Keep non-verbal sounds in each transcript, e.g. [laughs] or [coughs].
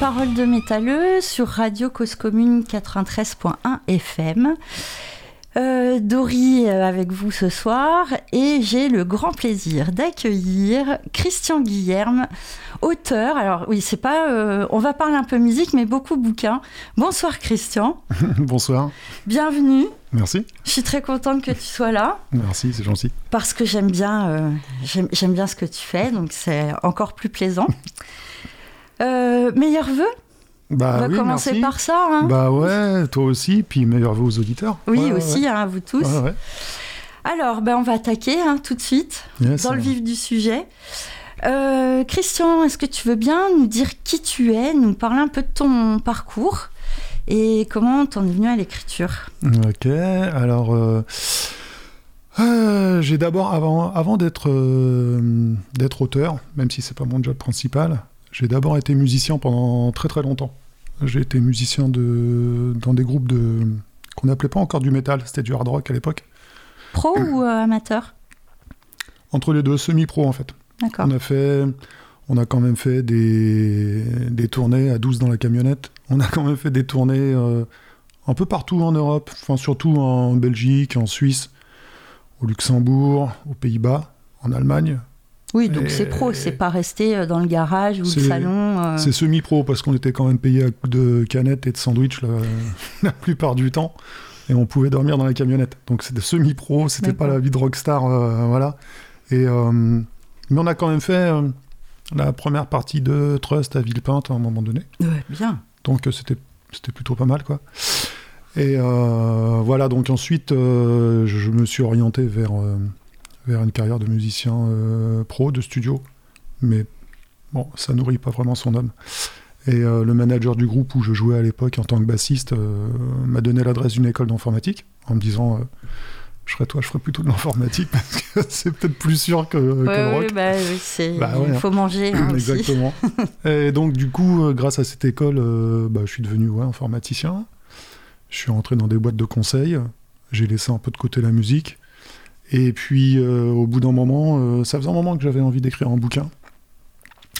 Parole de métalleux sur Radio Cause Commune 93.1 FM. Euh, Dory euh, avec vous ce soir et j'ai le grand plaisir d'accueillir Christian Guillerme, auteur. Alors oui, c'est pas, euh, on va parler un peu musique, mais beaucoup bouquins. Bonsoir Christian. [laughs] Bonsoir. Bienvenue. Merci. Je suis très contente que tu sois là. Merci, c'est gentil. Parce que j'aime bien, j'aime bien ce que tu fais, donc c'est encore plus plaisant. Meilleurs vœux bah, On va commencer par ça. Hein. Bah ouais, toi aussi, puis meilleurs vœux aux auditeurs. Oui, aussi, à hein, vous tous. Alors, ben, on va attaquer hein, tout de suite, dans le vif du sujet. Euh, Christian, est-ce que tu veux bien nous dire qui tu es, nous parler un peu de ton parcours et comment t'en es venu à l'écriture? Ok, alors euh, euh, j'ai d'abord, avant, avant d'être d'être auteur, même si c'est pas mon job principal, j'ai d'abord été musicien pendant très très longtemps. J'ai été musicien de, dans des groupes de qu'on n'appelait pas encore du métal, c'était du hard rock à l'époque. Pro ou euh, amateur? Entre les deux, semi-pro en fait. D'accord. On a fait, on a quand même fait des, des tournées à 12 dans la camionnette. On a quand même fait des tournées euh, un peu partout en Europe, enfin surtout en Belgique, en Suisse, au Luxembourg, aux Pays-Bas, en Allemagne. Oui, donc c'est pro, c'est pas rester euh, dans le garage ou le salon. Euh. C'est semi-pro parce qu'on était quand même payé à coups de canettes et de sandwich [laughs] la, plupart du temps et on pouvait dormir dans la camionnette. Donc c'était semi-pro, c'était pas la vie de rockstar, euh, voilà. Et mais on a quand même fait la première partie de Trust à Villepinte à un moment donné. Ouais, bien. Donc c'était c'était plutôt pas mal quoi. Et voilà, donc ensuite je me suis orienté vers vers une carrière de musicien euh, pro, de studio. Mais bon, ça nourrit pas vraiment son homme. Et euh, le manager du groupe où je jouais à l'époque en tant que bassiste euh, m'a donné l'adresse d'une école d'informatique en me disant je serais toi, je ferais plutôt de l'informatique [laughs] parce que c'est peut-être plus sûr que, le rock. Bah, bah, il faut manger. Hein, Exactement. [laughs] et donc, du coup, grâce à cette école, bah, je suis devenu ouais, informaticien. Je suis rentré dans des boîtes de conseil. J'ai laissé un peu de côté la musique. Et puis, euh, au bout d'un moment, euh, ça faisait un moment que j'avais envie d'écrire un bouquin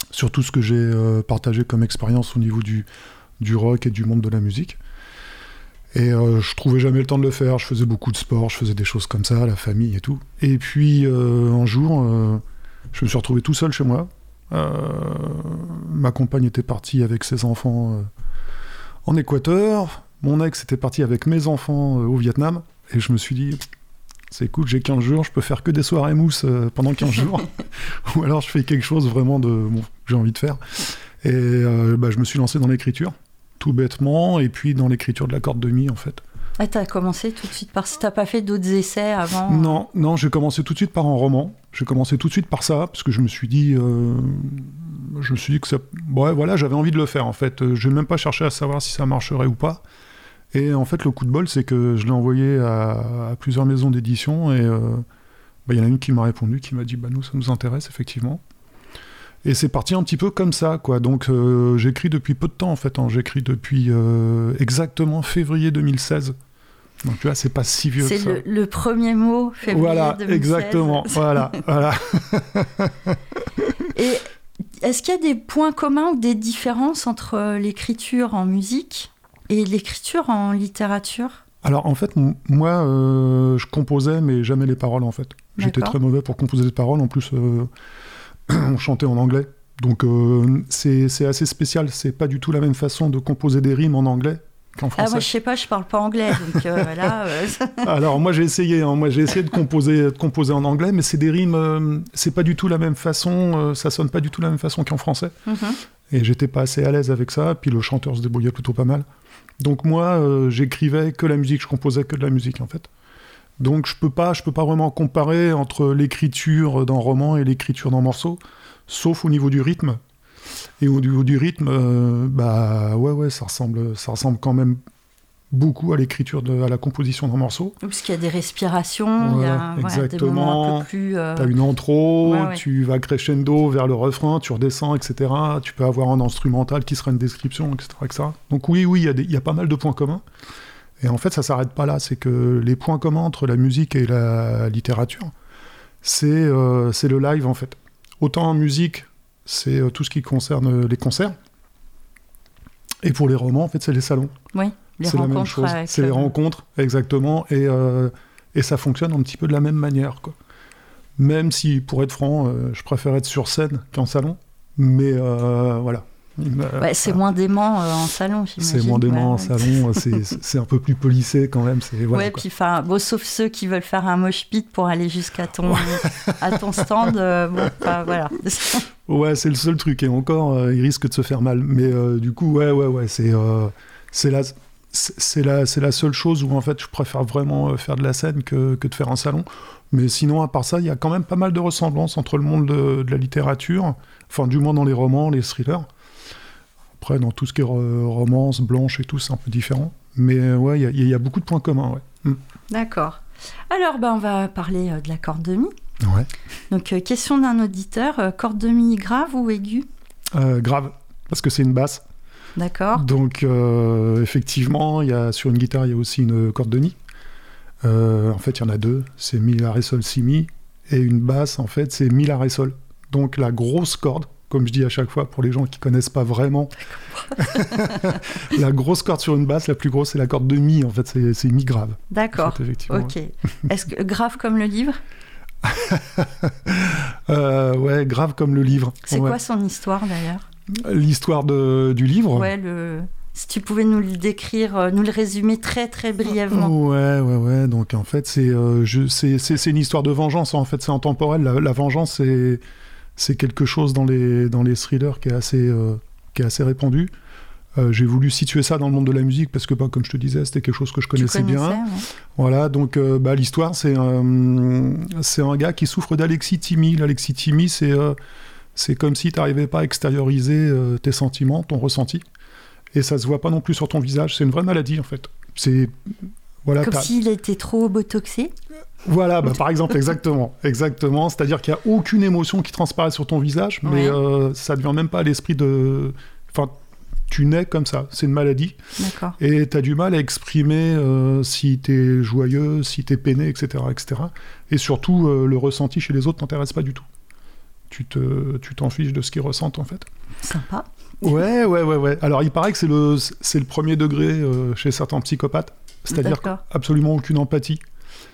sur tout ce que j'ai euh, partagé comme expérience au niveau du, du rock et du monde de la musique. Et je trouvais jamais le temps de le faire. Je faisais beaucoup de sport, je faisais des choses comme ça, la famille et tout. Et puis un jour, je me suis retrouvé tout seul chez moi. ma compagne était partie avec ses enfants en Équateur. Mon ex était parti avec mes enfants au Vietnam. Et je me suis dit, c'est cool, j'ai 15 jours, je peux faire que des soirées mousse euh, pendant 15 jours. [laughs] Ou alors je fais quelque chose vraiment de bon, j'ai envie de faire. Et euh, bah, je me suis lancé dans l'écriture, tout bêtement, et puis dans l'écriture de la corde de mi en fait. Ah, t'as commencé tout de suite par ça T'as pas fait d'autres essais avant Non, non, j'ai commencé tout de suite par un roman. J'ai commencé tout de suite par ça, parce que je me suis dit, euh, je me suis dit que ça, ouais, voilà, j'avais envie de le faire en fait. Je n'ai même pas cherché à savoir si ça marcherait ou pas. Et en fait, le coup de bol, c'est que je l'ai envoyé à, plusieurs maisons d'édition et euh, bah, il y en a une qui m'a répondu, qui m'a dit bah, Nous, ça nous intéresse, effectivement. Et c'est parti un petit peu comme ça, quoi. Donc euh, j'écris depuis peu de temps, en fait. Hein. J'écris depuis euh, exactement février 2016. Donc tu vois, c'est pas si vieux que ça. C'est le, premier mot, février voilà, Exactement, [laughs] voilà, voilà. Et est-ce qu'il y a des points communs ou des différences entre l'écriture en musique et l'écriture en littérature? Alors en fait, moi, euh, je composais, mais jamais les paroles en fait. J'étais très mauvais pour composer des paroles. En plus, euh, [clears throat] on chantait en anglais. Donc euh, c'est assez spécial. C'est pas du tout la même façon de composer des rimes en anglais qu'en français. Ah moi je sais pas, je parle pas anglais. Donc [laughs] [laughs] Alors moi j'ai essayé. Hein. moi j'ai essayé de composer, de composer en anglais, mais c'est des rimes. c'est pas du tout la même façon. ça sonne pas du tout la même façon qu'en français. Mhm. Et j'étais pas assez à l'aise avec ça. Puis le chanteur se débrouillait plutôt pas mal. Donc moi, euh, j'écrivais que la musique, je composais que de la musique en fait. Donc je peux pas, je peux pas vraiment comparer entre l'écriture d'un roman et l'écriture d'un morceau, sauf au niveau du rythme. Et au niveau du rythme, euh, bah ouais ouais, ça ressemble, ça ressemble quand même beaucoup à l'écriture, à la composition d'un morceau. Parce qu'il y a des respirations, il y a exactement. un peu plus... Euh, tu as une intro, tu vas crescendo vers le refrain, tu redescends, etc. Tu peux avoir un instrumental qui sera une description, etc. Donc oui, oui, il y, a pas mal de points communs. Et en fait, ça s'arrête pas là. C'est que les points communs entre la musique et la littérature, c'est euh, le live, en fait. Autant en musique, c'est tout ce qui concerne les concerts. Et pour les romans, en fait, c'est les salons. Oui, c'est la même chose. C'est les rencontres, exactement. Et, et ça fonctionne un petit peu de la même manière. Quoi. Même si, pour être franc, je préfère être sur scène qu'en salon. Mais voilà, c'est moins dément euh, en salon, C'est moins dément en salon, [laughs] c'est un peu plus polissé quand même. Voilà, ouais, puis enfin, bon, sauf ceux qui veulent faire un mosh pit pour aller jusqu'à ton, à ton stand, euh, bon, voilà. [laughs] ouais, c'est le seul truc, et encore, euh, il risque de se faire mal. Mais du coup, ouais, ouais, ouais, c'est c'est la, c'est la, la seule chose où en fait je préfère vraiment faire de la scène que, que de faire un salon. Mais sinon, à part ça, il y a quand même pas mal de ressemblances entre le monde de, de la littérature, enfin du moins dans les romans, les thrillers, après, dans tout ce qui est romance, blanche et tout, c'est un peu différent. Mais euh, ouais, il y, a beaucoup de points communs. Ouais. Mm. D'accord. Alors, bah, on va parler euh, de la corde de mi. Ouais. Donc, euh, question d'un auditeur corde de mi grave ou aiguë? Grave, parce que c'est une basse. D'accord. Donc, effectivement, y a, sur une guitare, il y a aussi une corde de mi. en fait, il y en a deux. C'est mi, la, ré, sol, si, mi. Et une basse, en fait, c'est mi, la, ré, sol. Donc, la grosse corde comme je dis à chaque fois pour les gens qui connaissent pas vraiment. [laughs] la grosse corde sur une basse, la plus grosse, c'est la corde de mi. En fait, c'est mi grave. D'accord. Ok. [laughs] Est-ce que grave comme le livre? [laughs] Euh, Ouais, grave comme le livre. C'est quoi son histoire d'ailleurs? L'histoire du livre. Ouais, le. Si tu pouvais nous le décrire, euh, nous le résumer très très brièvement. Ouais, ouais, ouais. Donc en fait, c'est euh, c'est une histoire de vengeance. En fait, c'est intemporel. La, la vengeance, c'est c'est quelque chose dans les, dans les thrillers qui est assez, euh, qui est assez répandu. Euh, j'ai voulu situer ça dans le monde de la musique parce que, bah, comme je te disais, c'était quelque chose que je connaissais bien. Voilà, donc euh, bah, l'histoire, c'est un, c'est un gars qui souffre d'alexithymie. L'alexithymie, c'est c'est comme si tu n'arrivais pas à extérioriser tes sentiments, ton ressenti. Et ça se voit pas non plus sur ton visage. C'est une vraie maladie, en fait. C'est voilà, Comme s'il était trop botoxé? Voilà, bah, par exemple, exactement. [laughs] exactement. C'est-à-dire qu'il n'y a aucune émotion qui transparaît sur ton visage, mais euh, ça ne vient même pas à l'esprit de. Enfin, tu nais comme ça, c'est une maladie. Et tu as du mal à exprimer euh, si tu es joyeux, si tu es peiné, etc. etc. Et surtout, euh, le ressenti chez les autres t'intéresse pas du tout. Tu t'en tu fiches de ce qu'ils ressentent, en fait. Sympa. Ouais, ouais, ouais, ouais. Alors, il paraît que c'est le, le premier degré chez certains psychopathes. C'est-à-dire absolument aucune empathie.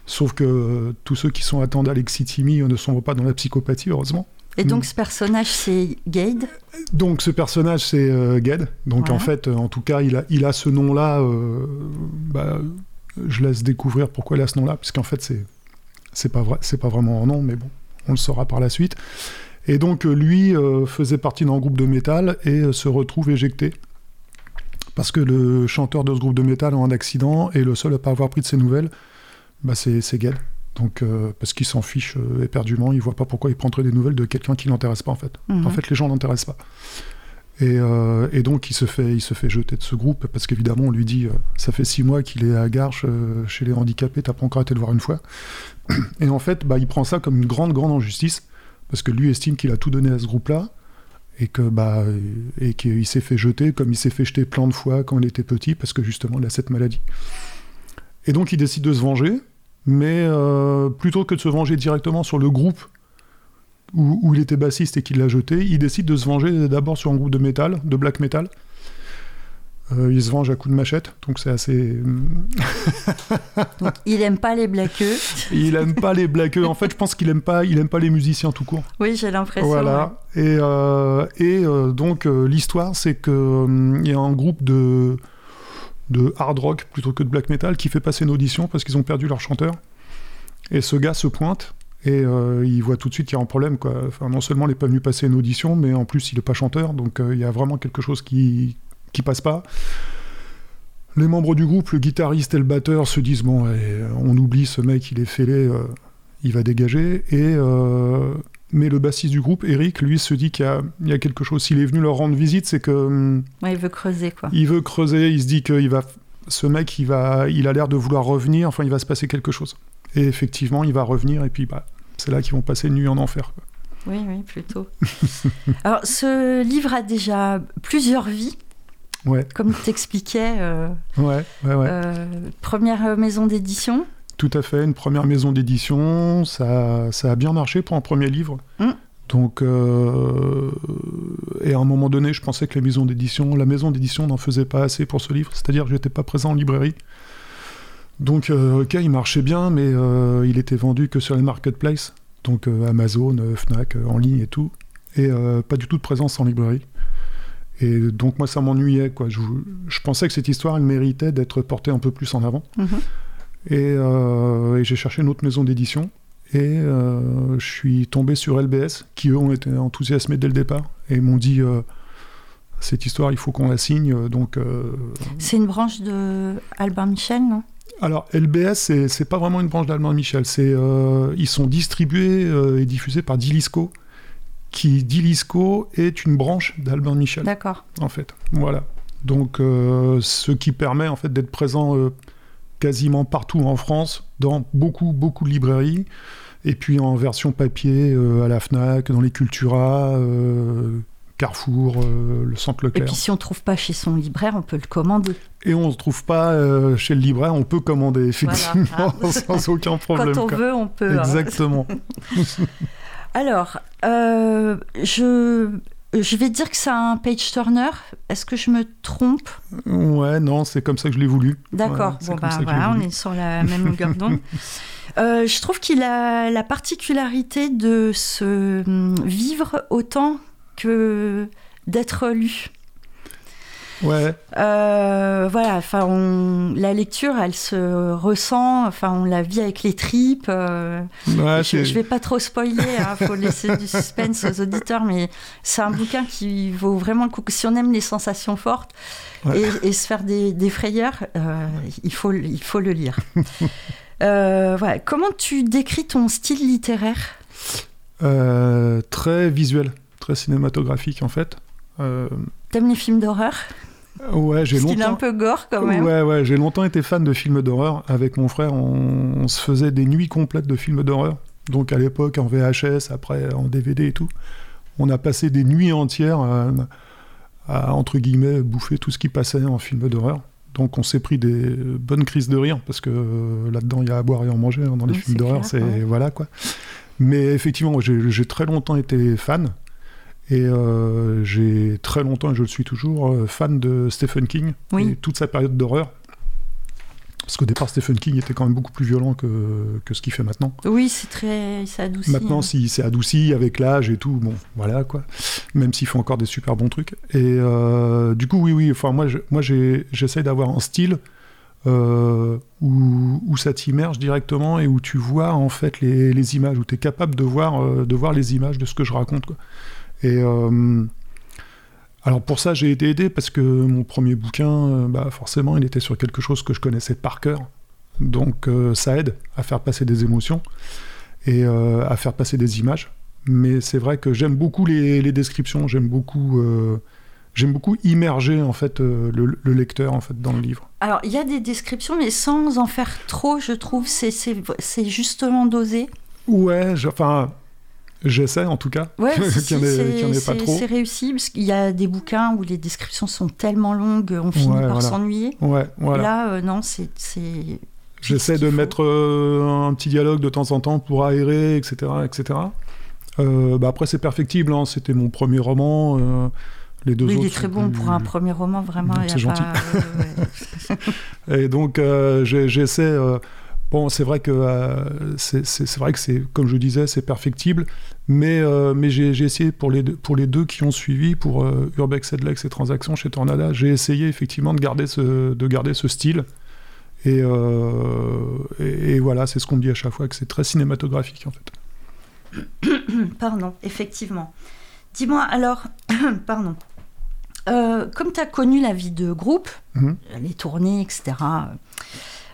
Sauf que euh, tous ceux qui sont atteints d'alexithymie ne sont pas dans la psychopathie, heureusement. Et donc ce personnage, c'est Gade? Donc ce personnage, c'est euh, Gade. Donc en fait, euh, en tout cas, il a, il a ce nom-là. Bah, je laisse découvrir pourquoi il a ce nom-là, puisqu'en fait, c'est c'est pas vrai, c'est pas vraiment un nom, mais bon, on le saura par la suite. Et donc lui faisait partie d'un groupe de métal et se retrouve éjecté parce que le chanteur de ce groupe de métal a un accident et le seul à pas avoir pris de ses nouvelles, bah c'est Gad. Donc, euh, parce qu'il s'en fiche euh, éperdument, il voit pas pourquoi il prendrait des nouvelles de quelqu'un qui l'intéresse pas en fait. Mhm. En fait, les gens l'intéressent pas. Et, euh, et, donc, il se fait, il se fait jeter de ce groupe parce qu'évidemment, on lui dit, ça fait six mois qu'il est à Garches chez les handicapés, t'as pas encore été le voir une fois. [clears throat] Et en fait, bah, il prend ça comme une grande, grande injustice parce que lui estime qu'il a tout donné à ce groupe-là bah et qu'il s'est fait jeter comme il s'est fait jeter plein de fois quand il était petit parce que justement il a cette maladie. Et donc il décide de se venger, mais euh, plutôt que de se venger directement sur le groupe où, où il était bassiste et qu'il l'a jeté, il décide de se venger d'abord sur un groupe de métal, de black metal, euh, il se venge à coups de machette, donc c'est assez. il aime pas les blaqueux. [laughs] il aime pas les blaqueux. En fait, je pense qu'il aime pas, il aime pas les musiciens tout court. Oui, j'ai l'impression. Voilà. Et, euh, et euh, donc l'histoire, c'est que il y a un groupe de de hard rock plutôt que de black metal qui fait passer une audition parce qu'ils ont perdu leur chanteur. Et ce gars se pointe et il voit tout de suite qu'il y a un problème. Quoi. Enfin, non seulement il n'est pas venu passer une audition, mais en plus il n'est pas chanteur, donc il y a vraiment quelque chose qui, qui passe pas. Les membres du groupe, le guitariste et le batteur, se disent bon, on oublie ce mec, il est fêlé, euh, il va dégager. Et euh, mais le bassiste du groupe, Eric, lui, se dit qu'il y, a quelque chose. S'il est venu leur rendre visite, c'est que hum, il veut creuser quoi. Il veut creuser. Il se dit qu'il va, ce mec, il va, il a l'air de vouloir revenir. Enfin, il va se passer quelque chose. Et effectivement, il va revenir. Et puis, bah, c'est là qu'ils vont passer une nuit en enfer. Oui, oui, plutôt. [laughs] Alors, ce livre a déjà plusieurs vies. Comme tu t'expliquais. Euh, ouais, ouais, ouais. Euh, première maison d'édition. Tout à fait, une première maison d'édition. Ça, ça a bien marché pour un premier livre. Hum. Donc, euh, et à un moment donné, je pensais que les maisons d'édition, la maison d'édition n'en faisait pas assez pour ce livre, c'est-à-dire que j'étais pas présent en librairie. Donc, ok, il marchait bien, mais il était vendu que sur les marketplaces, donc Amazon, Fnac, en ligne et tout, et pas du tout de présence en librairie. Et donc, moi, ça m'ennuyait, quoi. Je, pensais que cette histoire, elle méritait d'être portée un peu plus en avant. Mm-hmm. et j'ai cherché une autre maison d'édition. Et euh, je suis tombé sur LBS, qui eux ont été enthousiasmés dès le départ et m'ont dit euh, cette histoire, il faut qu'on la signe. Donc, euh, c'est une branche de Albin Michel, non? Alors LBS, c'est pas vraiment une branche d'Albin Michel. C'est ils sont distribués et diffusés par Dilisco, qui Dilisco est une branche d'Albin Michel. D'accord. En fait, voilà. Donc ce qui permet en fait d'être présent quasiment partout en France, dans beaucoup, beaucoup de librairies. Et puis en version papier, euh, à la FNAC, dans les Cultura, euh, Carrefour, euh, le Centre Leclerc. Et puis si on ne trouve pas chez son libraire, on peut le commander. Et on ne trouve pas chez le libraire, on peut commander, effectivement, [laughs] sans aucun problème. Quand on veut, on peut. Hein. [laughs] Alors, je je vais dire que c'est un page turner. Est-ce que je me trompe? Ouais, non, c'est comme ça que je l'ai voulu. D'accord. bon, bah voilà, on est sur la même longueur d'onde. [laughs] Euh, je trouve qu'il a la particularité de se hum, vivre autant que d'être lu. Ouais. Euh, voilà, enfin, la lecture, elle se ressent, enfin, on la vit avec les tripes. Euh, je, ne vais pas trop spoiler, il hein, faut laisser du suspense aux auditeurs, mais c'est un bouquin qui vaut vraiment le coup. Si on aime les sensations fortes et, se faire des, frayeurs, euh, il, faut, il faut le lire. [laughs] voilà. Comment tu décris ton style littéraire? Très visuel, très cinématographique en fait. T'aimes les films d'horreur Ouais, j'ai longtemps. Un peu gore quand même. Ouais, ouais, j'ai longtemps été fan de films d'horreur. Avec mon frère, on, se faisait des nuits complètes de films d'horreur. Donc à l'époque en VHS, après en DVD et tout. On a passé des nuits entières à, entre guillemets bouffer tout ce qui passait en film d'horreur. Donc on s'est pris des bonnes crises de rire parce que euh, là-dedans il y a à boire et à manger hein, dans les films d'horreur, c'est voilà quoi. Mais effectivement, j'ai très longtemps été fan. Et euh, j'ai très longtemps, et je le suis toujours, euh, fan de Stephen King et toute sa période d'horreur. Parce qu'au départ, Stephen King était quand même beaucoup plus violent que, que ce qu'il fait maintenant. Oui, c'est très. c'est adouci. Maintenant, hein. s'il s'est adouci avec l'âge et tout, bon, voilà quoi. Même s'il fait encore des super bons trucs. Et euh, du coup, oui, oui, enfin, moi, je, moi j'essaie d'avoir un style où, où, ça t'immerge directement et où tu vois en fait les, les images, où tu es capable de voir, de voir les images de ce que je raconte. Quoi. Et euh, alors pour ça, j'ai été aidé parce que mon premier bouquin, euh, bah forcément, il était sur quelque chose que je connaissais par cœur. Donc euh, ça aide à faire passer des émotions et à faire passer des images. Mais c'est vrai que j'aime beaucoup les, descriptions, j'aime beaucoup, j'aime beaucoup immerger en fait le, lecteur en fait dans le livre. Alors il y a des descriptions, mais sans en faire trop, je trouve c'est c'est justement dosé. Ouais, enfin J'essaie en tout cas. Ouais, [laughs] qu'il ait, pas trop. C'est réussi parce qu'il y a des bouquins où les descriptions sont tellement longues, on finit par s'ennuyer. Ouais, voilà. Là, euh, non, c'est. J'essaie de mettre euh, un petit dialogue de temps en temps pour aérer, etc. etc. Euh, bah après, c'est perfectible. Hein. C'était mon premier roman. les deux autres. Il est très bon pour un premier roman, vraiment. C'est gentil. [laughs] Et donc, j'essaie Bon, c'est vrai que euh, c'est vrai que c'est comme je disais, c'est perfectible, mais euh, mais j'ai essayé pour les deux, pour les deux qui ont suivi, pour euh, Urbex, Edlex et Transactions chez Tornada, j'ai essayé effectivement de garder ce de garder ce style. Et, et, voilà, c'est ce qu'on me dit à chaque fois que c'est très cinématographique en fait. [coughs] Pardon, effectivement. Dis-moi alors, [coughs] pardon. comme tu as connu la vie de groupe, mmh. les tournées, etc.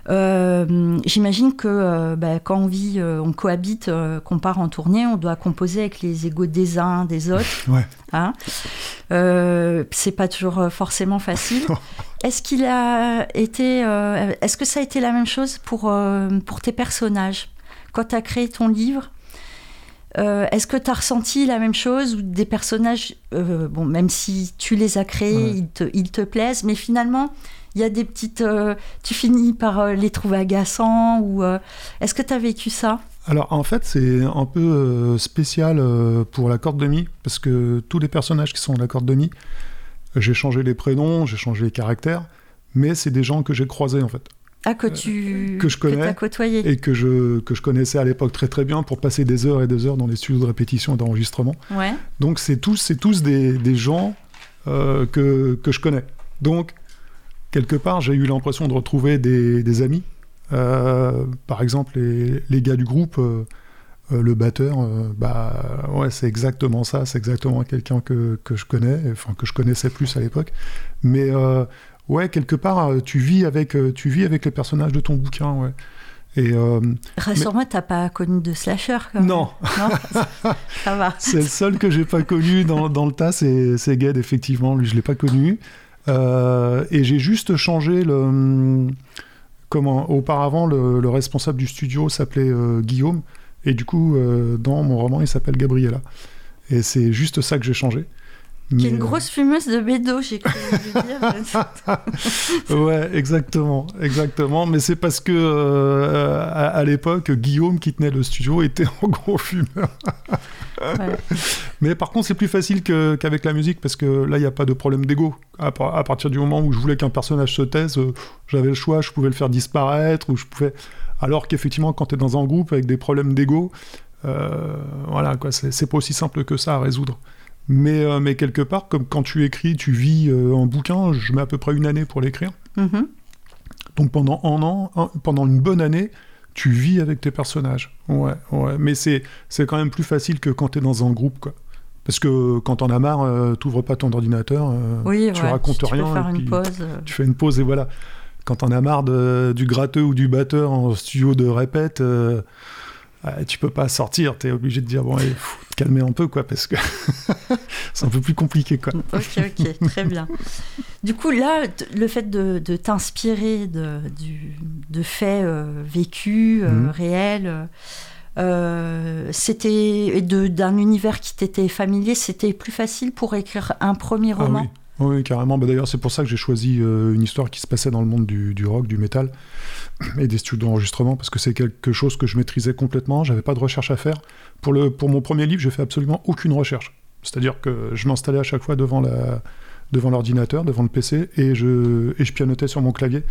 Euh, j'imagine que euh, bah, quand on vit, euh, on cohabite, qu'on part en tournée, on doit composer avec les égaux des uns, des autres. [laughs] Ouais. Hein c'est pas toujours forcément facile. [laughs] Est-ce qu'il a été, est-ce que ça a été la même chose pour pour tes personnages? Quand tu as créé ton livre Est-ce que tu as ressenti la même chose ou des personnages, bon, même si tu les as créés, ils, te, ils te plaisent, mais finalement, il y a des petites. Euh, tu finis par euh, les trouver agaçants ou. Euh, est-ce que tu as vécu ça? Alors en fait, c'est un peu euh, spécial euh, pour la corde de mi, parce que tous les personnages qui sont à la corde de mi, j'ai changé les prénoms, j'ai changé les caractères, mais c'est des gens que j'ai croisés en fait. Ah, que tu que je connais côtoyé. et que je, que je connaissais à l'époque très très bien pour passer des heures et des heures dans les studios de répétition et d'enregistrement. Ouais. Donc c'est tous, c'est tous des, des gens euh, que, que je connais. Donc, quelque part, j'ai eu l'impression de retrouver des, des amis. Euh, par exemple, les, les, gars du groupe, euh, euh le batteur, euh, bah ouais, c'est exactement ça. C'est exactement quelqu'un que, que, je connais, enfin que je connaissais plus à l'époque. Mais ouais, quelque part, tu vis avec, tu vis avec les personnages de ton bouquin, ouais. Et Rassure-moi, mais... t'as pas connu de slasher quand même. Non, non ça, va. [laughs] C'est le seul que j'ai pas connu dans, dans, le tas, c'est Ged, effectivement. Lui, je l'ai pas connu. Euh, et j'ai juste changé le. Comment Auparavant, le, le responsable du studio s'appelait euh, Guillaume. Et du coup, euh, dans mon roman, il s'appelle Gabriella. Et c'est juste ça que j'ai changé. Qui est une grosse fumeuse de bédo, j'ai cru dire. [laughs] ouais, exactement, exactement. Mais c'est parce que euh, à, à l'époque, Guillaume qui tenait le studio était en gros fumeur. Ouais. Mais par contre, c'est plus facile qu'avec qu la musique parce que là, il n'y a pas de problème d'ego. À, à, partir du moment où je voulais qu'un personnage se taise, euh, j'avais le choix, je pouvais le faire disparaître ou je pouvais. Alors qu'effectivement, quand tu es dans un groupe avec des problèmes d'ego, euh, voilà, quoi, c'est pas aussi simple que ça à résoudre. Mais, euh, mais quelque part, comme quand tu écris, tu vis euh, un bouquin, je mets à peu près une année pour l'écrire. Mm -hmm. Donc pendant un an, un, pendant une bonne année, tu vis avec tes personnages. Ouais, ouais. Mais c'est quand même plus facile que quand tu es dans un groupe, quoi. Parce que quand t'en as marre, euh, t'ouvres pas ton ordinateur, euh, oui, tu ouais, racontes tu rien. Peux faire et une puis pause. Tu fais une pause et voilà. Quand t'en as marre de, du gratteux ou du batteur en studio de répète, euh, tu peux pas sortir, tu es obligé de dire bon, allez, te calmer un peu, quoi, parce que [laughs] c'est un peu plus compliqué, quoi. Ok, ok, très bien. Du coup, là, le fait de, de t'inspirer de, de, faits euh, vécus, euh, mmh. réels, euh, c'était d'un univers qui t'était familier, c'était plus facile pour écrire un premier roman ah, oui. Oui, carrément. Bah, D'ailleurs, c'est pour ça que j'ai choisi euh, une histoire qui se passait dans le monde du, du rock, du métal [clears throat] et des studios d'enregistrement, parce que c'est quelque chose que je maîtrisais complètement. J'avais pas de recherche à faire. Pour, le, pour mon premier livre, j'ai fait absolument aucune recherche. C'est-à-dire que je m'installais à chaque fois devant la devant l'ordinateur, devant le PC, et je, et je pianotais sur mon clavier.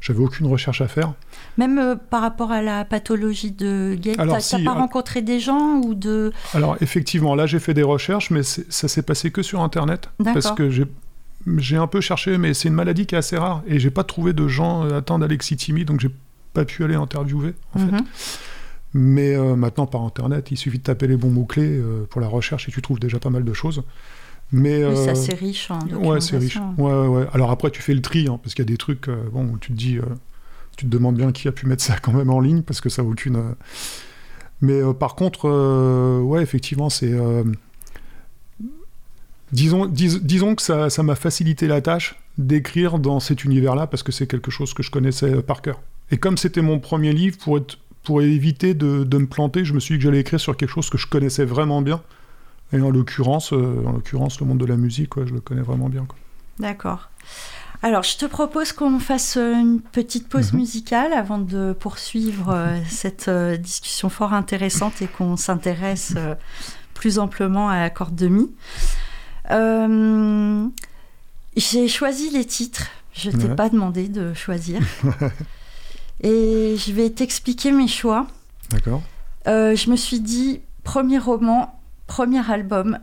J'avais aucune recherche à faire. Même euh, par rapport à la pathologie de Gabe, t'as si, pas rencontré des gens ou de... Alors effectivement, là j'ai fait des recherches, mais ça s'est passé que sur Internet. Parce que j'ai un peu cherché, mais c'est une maladie qui est assez rare et j'ai pas trouvé de gens atteints d'alexithymie, donc j'ai pas pu aller interviewer en Mhm. mm -hmm. fait. Mais euh, maintenant par internet, il suffit de taper les bons mots clés euh, pour la recherche et tu trouves déjà pas mal de choses. Mais euh, c'est riche en Ouais, c'est riche. Ouais, ouais, ouais. Alors après, tu fais le tri, hein, parce qu'il y a des trucs, euh, bon, où tu te dis, euh, tu te demandes bien qui a pu mettre ça quand même en ligne, parce que ça n'a aucune. euh, Mais euh, par contre, euh, ouais, effectivement, c'est euh, disons, dis, disons que ça, ça m'a facilité la tâche d'écrire dans cet univers-là parce que c'est quelque chose que je connaissais par cœur. Et comme c'était mon premier livre, pour, être, pour éviter de, de, me planter, je me suis dit que j'allais écrire sur quelque chose que je connaissais vraiment bien. Et en l'occurrence, euh, en l'occurrence, le monde de la musique, je le connais vraiment bien. D'accord. Alors, je te propose qu'on fasse une petite pause Mhm. musicale avant de poursuivre euh, [laughs] cette euh, discussion fort intéressante et qu'on s'intéresse euh, plus amplement à la corde de mi. Euh, J'ai choisi les titres. Je t'ai Ouais. pas demandé de choisir. [laughs] et je vais t'expliquer mes choix. D'accord. Euh, je me suis dit, premier roman, premier album.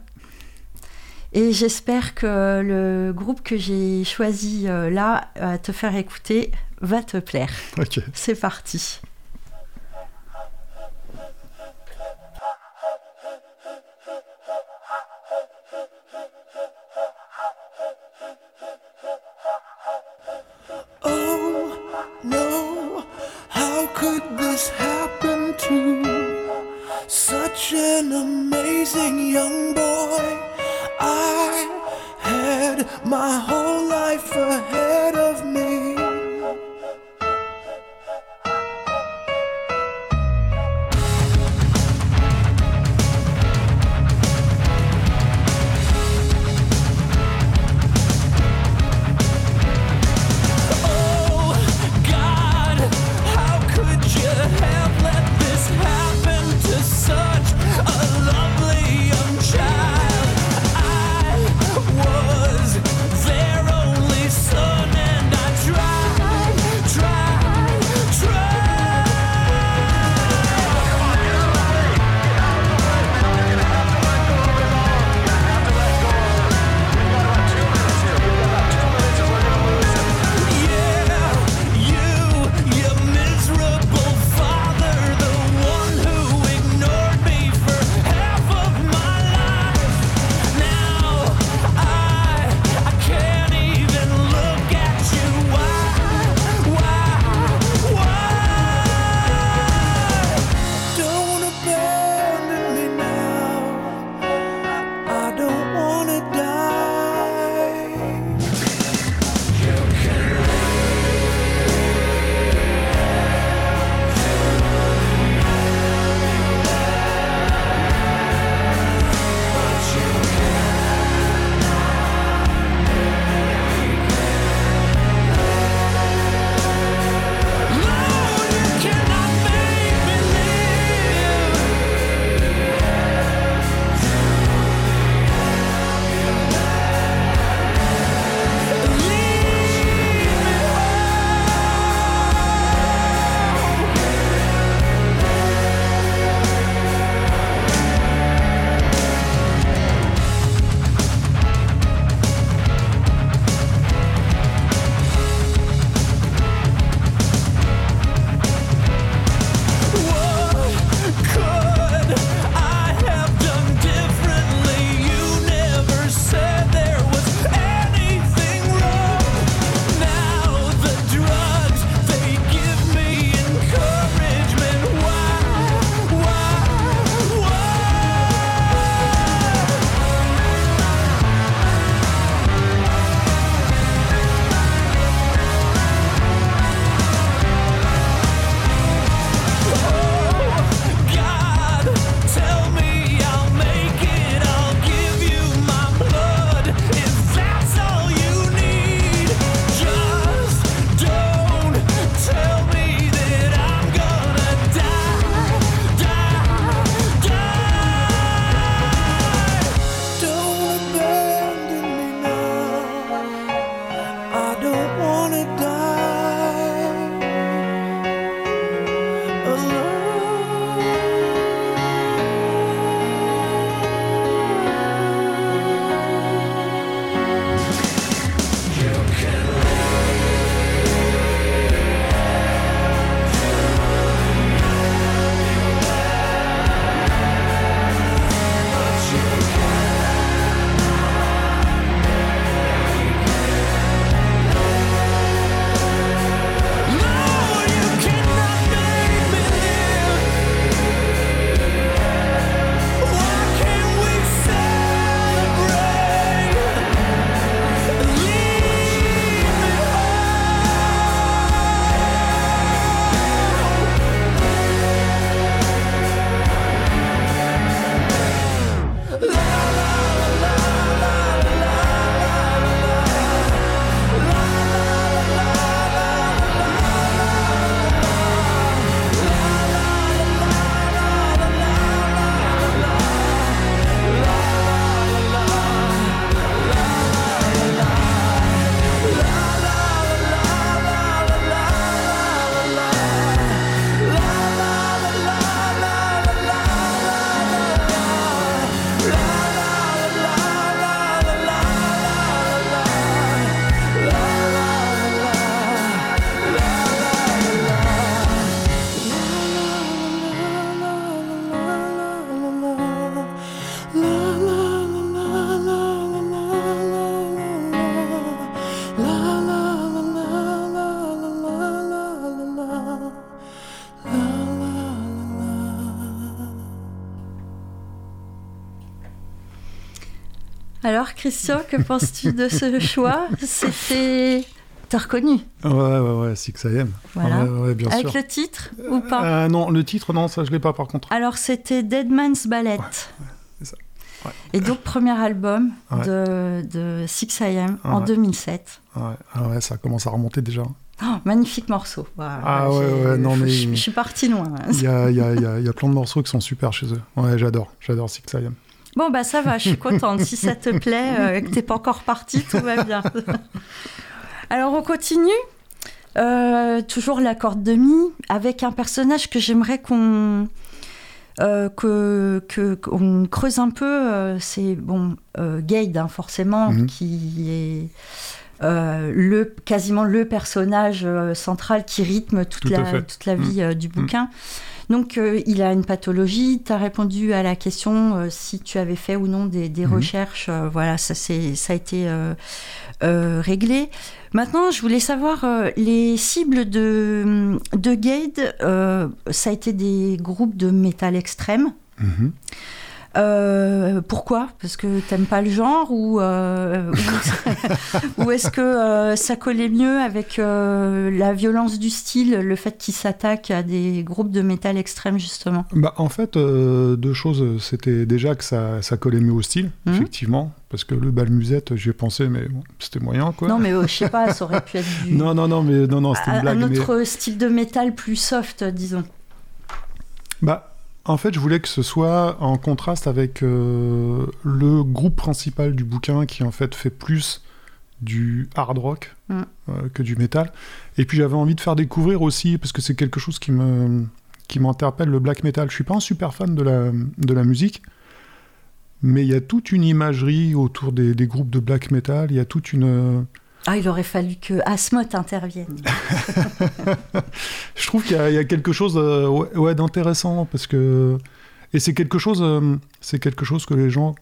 Et j'espère que le groupe que j'ai choisi euh, là à te faire écouter va te plaire. Ok. C'est parti. No, how could this happen to such an amazing young boy? I had my whole life ahead of me. Christian, que penses-tu de ce choix? C'était. T'as reconnu? Ouais, ouais, ouais, Six AM. Voilà. Ouais, ouais, bien Avec sûr. le titre ou pas? Euh, non, le titre, non, ça je l'ai pas par contre. Alors, c'était Dead Man's Ballet. c'est ça. Ouais. Et donc, premier album Ouais. de, de Six AM en Ouais. 2007. Ouais, ah ouais, ça commence à remonter déjà. Oh, magnifique morceau. Ah ouais, ouais, non, mais- Je, je suis partie loin. Il y a, y, a, y, a, y a plein de morceaux qui sont super chez eux. Ouais, j'adore, j'adore Six AM. Bon, bah ça va, je suis contente. Si ça te plaît, euh, que t'es pas encore parti, tout va bien. [laughs] Alors, on continue. Euh, toujours la corde de mi, avec un personnage que j'aimerais qu'on euh, que que- qu'on creuse un peu. euh, c'est bon, euh, Gade, hein, forcément, Mhm. qui est euh, le quasiment le personnage euh, central qui rythme toute Tout la toute la vie euh, du bouquin. Donc, euh, il a une pathologie. Tu as répondu à la question euh, si tu avais fait ou non des, des Mhm. recherches. Euh, voilà, ça, c'est- ça a été réglé. Maintenant, je voulais savoir les cibles de, de Gade. euh, ça a été des groupes de métal extrême. Mhm. Euh, pourquoi? Parce que t'aimes pas le genre ou, euh, ou, [laughs] ou est-ce que euh, ça collait mieux avec la violence du style, le fait qu'il s'attaque à des groupes de métal extrême justement? Bah, en fait, deux choses. C'était déjà que ça, ça collait mieux au style, Mhm. effectivement. Parce que le bal musette, j'y ai pensé, mais bon, c'était moyen, quoi. Non mais je sais pas, ça aurait pu être du... [laughs] non, non, non, mais non, non, c'était une un, blague. un mais- autre style de métal plus soft, disons. Bah, en fait, je voulais que ce soit en contraste avec euh, le groupe principal du bouquin qui, en fait, fait plus du hard rock Mm. euh, que du métal. Et puis, j'avais envie de faire découvrir aussi, parce que c'est quelque chose qui me qui m'interpelle, le black metal. Je suis pas un super fan de la, de la musique, mais il y a toute une imagerie autour des, des groupes de black metal. Il y a toute une... Ah, il aurait fallu que Asmoth intervienne. [laughs] Je trouve qu'il y, a- il y a quelque chose euh, ouais, ouais, d'intéressant parce que et c'est quelque chose euh, c'est quelque chose que les gens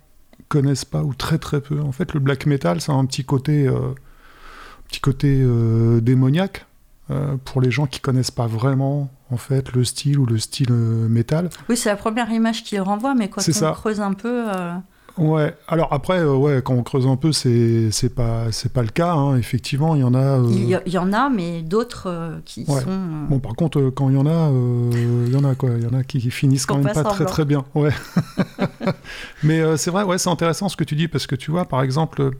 connaissent pas ou très très peu. En fait, le black metal, ça a un petit côté euh, petit côté démoniaque pour les gens qui connaissent pas vraiment en fait le style ou le style métal. Oui, c'est la première image qu'il renvoie, mais quand C'est on ça. creuse un peu... Ouais. Alors après, euh, ouais, quand on creuse un peu, c'est c'est pas c'est pas le cas. hein. Effectivement, il y en a. euh, Il y, il y en a, mais d'autres euh, qui Ouais. sont... Bon, par contre, quand il y en a, il y en a quoi Il y en a qui, qui finissent quand même pas très très bien. Ouais. [laughs] Mais c'est vrai, ouais, c'est intéressant ce que tu dis parce que tu vois, par exemple,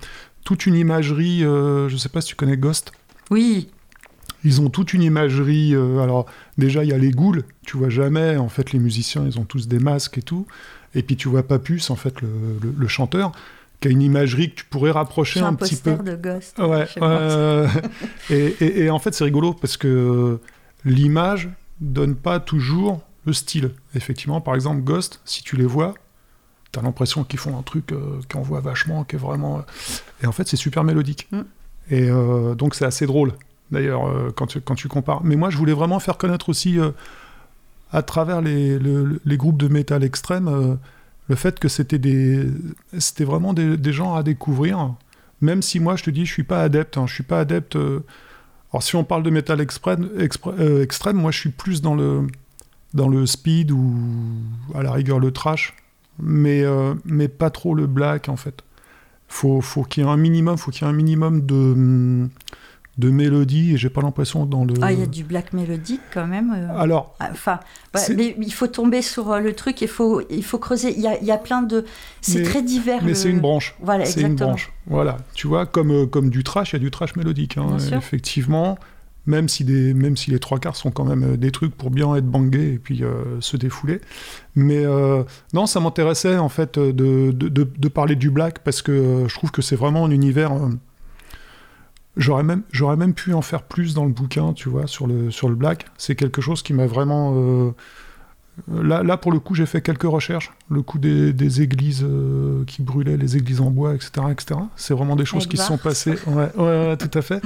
toute une imagerie. je sais pas si tu connais Ghost. Oui, Ils ont toute une imagerie. euh, alors déjà, il y a les ghouls. Tu vois jamais. En fait, les musiciens, ils ont tous des masques et tout. Et puis tu vois Papus, en fait, le, le- le chanteur, qui a une imagerie que tu pourrais rapprocher un un petit peu. poster de Ghost. Ouais, sais pas. euh, et, et- et en fait, c'est rigolo parce que l'image donne pas toujours le style. Effectivement, par exemple, Ghost, si tu les vois, t'as l'impression qu'ils font un truc euh, qui envoie vachement, qui est vraiment. Et en fait, c'est super mélodique. Mm. Et euh, donc, c'est assez drôle, d'ailleurs, euh, quand, tu, quand tu compares. Mais moi, je voulais vraiment faire connaître aussi, euh, à travers les, le- les groupes de métal extrême, euh, le fait que c'était des, vraiment des, gens à découvrir. Même si moi, je te dis, je suis pas adepte. Hein, je suis pas adepte. Alors, si on parle de métal extrême, extrême, moi, je suis plus dans le dans le speed ou à la rigueur le trash, mais mais pas trop le black en fait. Faut faut qu'il y ait un minimum, faut qu'il y ait un minimum de de mélodie et j'ai pas l'impression dans le. Ah, il y a du black mélodique quand même. euh. Alors Ah, Enfin, mais il faut tomber sur euh, le truc, il faut, il faut creuser. Il y a, il y a plein de. C'est très divers. mais le- c'est une branche. Voilà, c'est une exactement. branche. Voilà, tu vois, comme, euh, comme du trash, il y a du trash mélodique. hein, effectivement, même si, des, même si les trois quarts sont quand même des trucs pour bien être bangés et puis euh, se défouler. Mais euh, non, ça m'intéressait en fait de, de, de- de parler du black parce que je trouve que c'est vraiment un univers. euh, J'aurais même, j'aurais même pu en faire plus dans le bouquin, tu vois, sur le, sur le black. C'est quelque chose qui m'a vraiment. euh, Là, là, pour le coup, j'ai fait quelques recherches. Le coup des, des églises euh, qui brûlaient, les églises en bois, etc. etc. C'est vraiment des choses qui se sont passées. Ouais, ouais, ouais, tout à fait.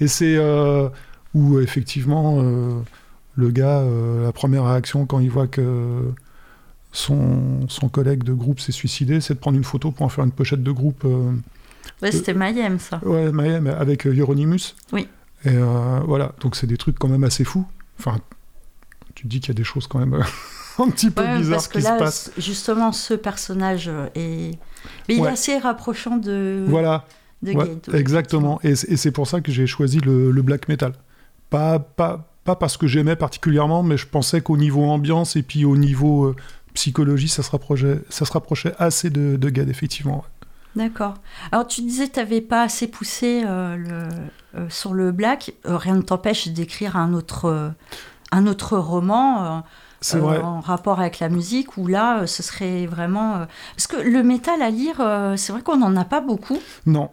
Et c'est euh, où, effectivement, le gars, la première réaction quand il voit que son, son collègue de groupe s'est suicidé, c'est de prendre une photo pour en faire une pochette de groupe. Euh, Ouais, c'était Mayhem, ça. Ouais, Mayhem, avec euh, Hieronymus. Oui. Et euh, voilà, donc c'est des trucs quand même assez fous. Enfin, tu te dis qu'il y a des choses quand même [laughs] un petit peu Ouais, bizarres parce que qui là, se passent. justement, ce personnage est, Mais il Ouais. est assez rapprochant de, Voilà, de Ouais, Ghetto, exactement. Et, c'est- et c'est pour ça que j'ai choisi le, le black metal. Pas, pas, pas parce que j'aimais particulièrement, mais je pensais qu'au niveau ambiance et puis au niveau euh, psychologie, ça se rapprochait, ça se rapprochait assez de, de GAD, effectivement. D'accord. Alors tu disais que tu n'avais pas assez poussé euh, le, euh, sur le black. Euh, rien ne t'empêche d'écrire un autre, un autre roman vrai. en rapport avec la musique, où là, ce serait vraiment... Parce que le métal à lire, c'est vrai qu'on n'en a pas beaucoup. Non.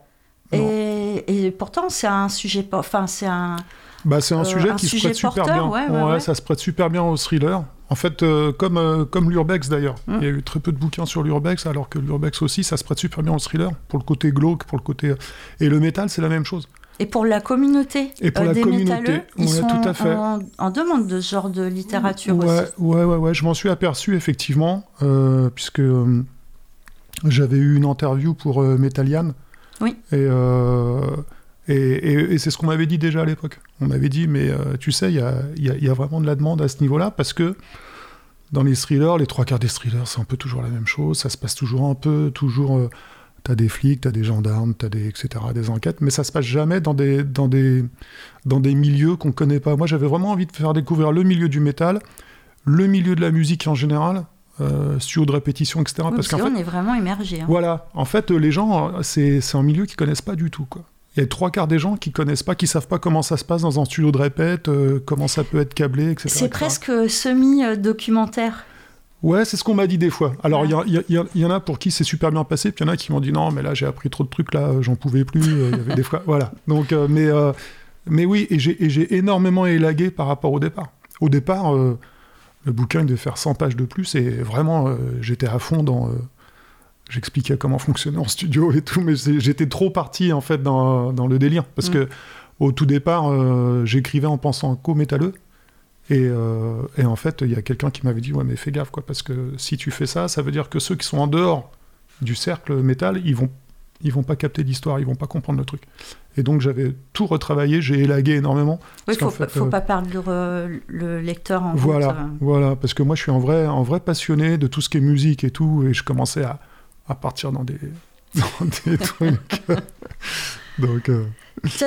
Et, et pourtant, c'est un sujet... Enfin, c'est un... Bah, c'est un sujet un qui sujet se prête super bien. ouais, ouais, ouais. ça se prête super bien au thriller. En fait, euh, comme, euh, comme l'urbex d'ailleurs. Mm. Il y a eu très peu de bouquins sur l'urbex, alors que l'urbex aussi, ça se prête super bien au thriller, pour le côté glauque, pour le côté... Et le métal, c'est la même chose. Et pour la communauté, Et pour la des communauté, métalleux, ils sont tout à fait. En, en demande de ce genre de littérature ouais, aussi. Ouais, ouais, ouais, je m'en suis aperçu effectivement, euh, puisque euh, j'avais eu une interview pour euh, Metallian. Oui. Et, euh, et, et- et c'est ce qu'on m'avait dit déjà à l'époque. On m'avait dit, mais euh, tu sais, il y a, y a- y a vraiment de la demande à ce niveau-là, parce que dans les thrillers, les trois quarts des thrillers, c'est un peu toujours la même chose, ça se passe toujours un peu, toujours... euh, T'as des flics, t'as des gendarmes, t'as des etc. des enquêtes, mais ça se passe jamais dans des dans des dans des milieux qu'on connaît pas. Moi, j'avais vraiment envie de faire découvrir le milieu du métal, le milieu de la musique en général, euh, studio de répétition, etc. Oui, parce parce qu'en fait, est vraiment immergé. hein. voilà, en fait, les gens, euh, c'est c'est un milieu qu'ils connaissent pas du tout, quoi. Il y a trois quarts des gens qui connaissent pas, qui savent pas comment ça se passe dans un studio de répète, euh, comment ça peut être câblé, etc. C'est presque semi-documentaire. Ouais, c'est ce qu'on m'a dit des fois. Alors, il y, Ouais. en a pour qui c'est super bien passé, puis il y en a qui m'ont dit non, mais là, j'ai appris trop de trucs, là, j'en pouvais plus. euh, Il y avait des fois. Voilà. Donc, euh, mais, euh, mais oui, et j'ai énormément élagué par rapport au départ. Au départ, euh, le bouquin, il devait faire 100 pages de plus, et vraiment, euh, j'étais à fond dans. Euh, J'expliquais comment fonctionnait en studio et tout, mais j'étais trop parti, en fait, dans, dans le délire. Parce Mm. que, au tout départ, euh, j'écrivais en pensant qu'au métalleux. Et, euh, et en fait, il y a quelqu'un qui m'avait dit Ouais, mais fais gaffe, quoi, parce que si tu fais ça, ça veut dire que ceux qui sont en dehors du cercle métal, ils vont, ils vont pas capter l'histoire, ils vont pas comprendre le truc. Et donc, j'avais tout retravaillé, j'ai élagué énormément. Oui, faut, fait, faut euh, pas perdre le, le lecteur en Voilà, euh. voilà, parce que moi, je suis un vrai, un vrai passionné de tout ce qui est musique et tout, et je commençais à, à partir dans des, [laughs] dans des trucs. donc, euh,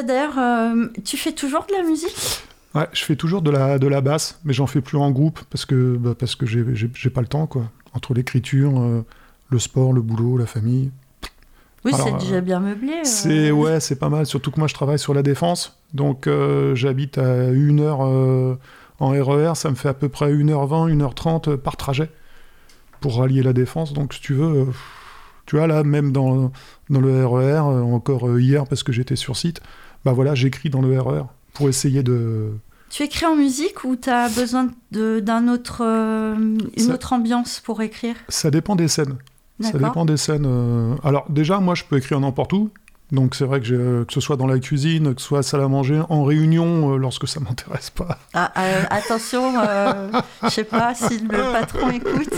D'ailleurs, euh, tu fais toujours de la musique? Ouais, je fais toujours de la, de la basse, mais j'en fais plus en groupe parce que, bah, parce que j'ai- pas le temps, quoi. Entre l'écriture, euh, le sport, le boulot, la famille. Oui, c'est euh, déjà bien meublé. euh. C'est ouais, c'est pas mal. Surtout que moi, je travaille sur la défense, donc euh, j'habite à une heure euh, en RER. Ça me fait à peu près 1h20, 1h30 par trajet pour rallier la défense. Donc, si tu veux, euh, tu vois là, même dans dans le RER, euh, encore euh, hier parce que j'étais sur site, bah voilà, j'écris dans le RER pour essayer de. Tu écris en musique ou tu as besoin de- d'un autre, euh, une Ça- autre ambiance pour écrire? Ça dépend des scènes. Ça dépend des scènes. euh. Alors déjà, moi, je peux écrire n'importe où. Donc c'est vrai que, euh, que ce soit dans la cuisine, que ce soit à la salle à manger, en réunion, euh, lorsque ça [laughs] m'intéresse pas. Ah, euh, attention, euh, je sais pas si le patron écoute.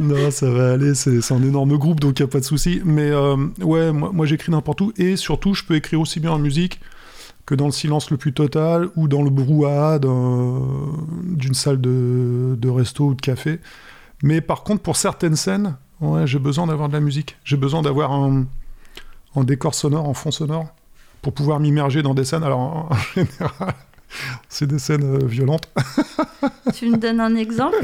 non, ça va aller, c'est un énorme groupe, donc il n'y a pas de souci. Mais ouais, moi, moi, j'écris n'importe où, et surtout je peux écrire aussi bien en musique que dans le silence le plus total, ou dans le brouhaha d'un- d'une salle de, de resto ou de café. Mais par contre, pour certaines scènes, ouais, j'ai besoin d'avoir de la musique. J'ai besoin d'avoir un, un décor sonore, en fond sonore, pour pouvoir m'immerger dans des scènes. Alors, en, en [laughs] général, c'est des scènes euh, violentes. [laughs] tu me donnes un exemple?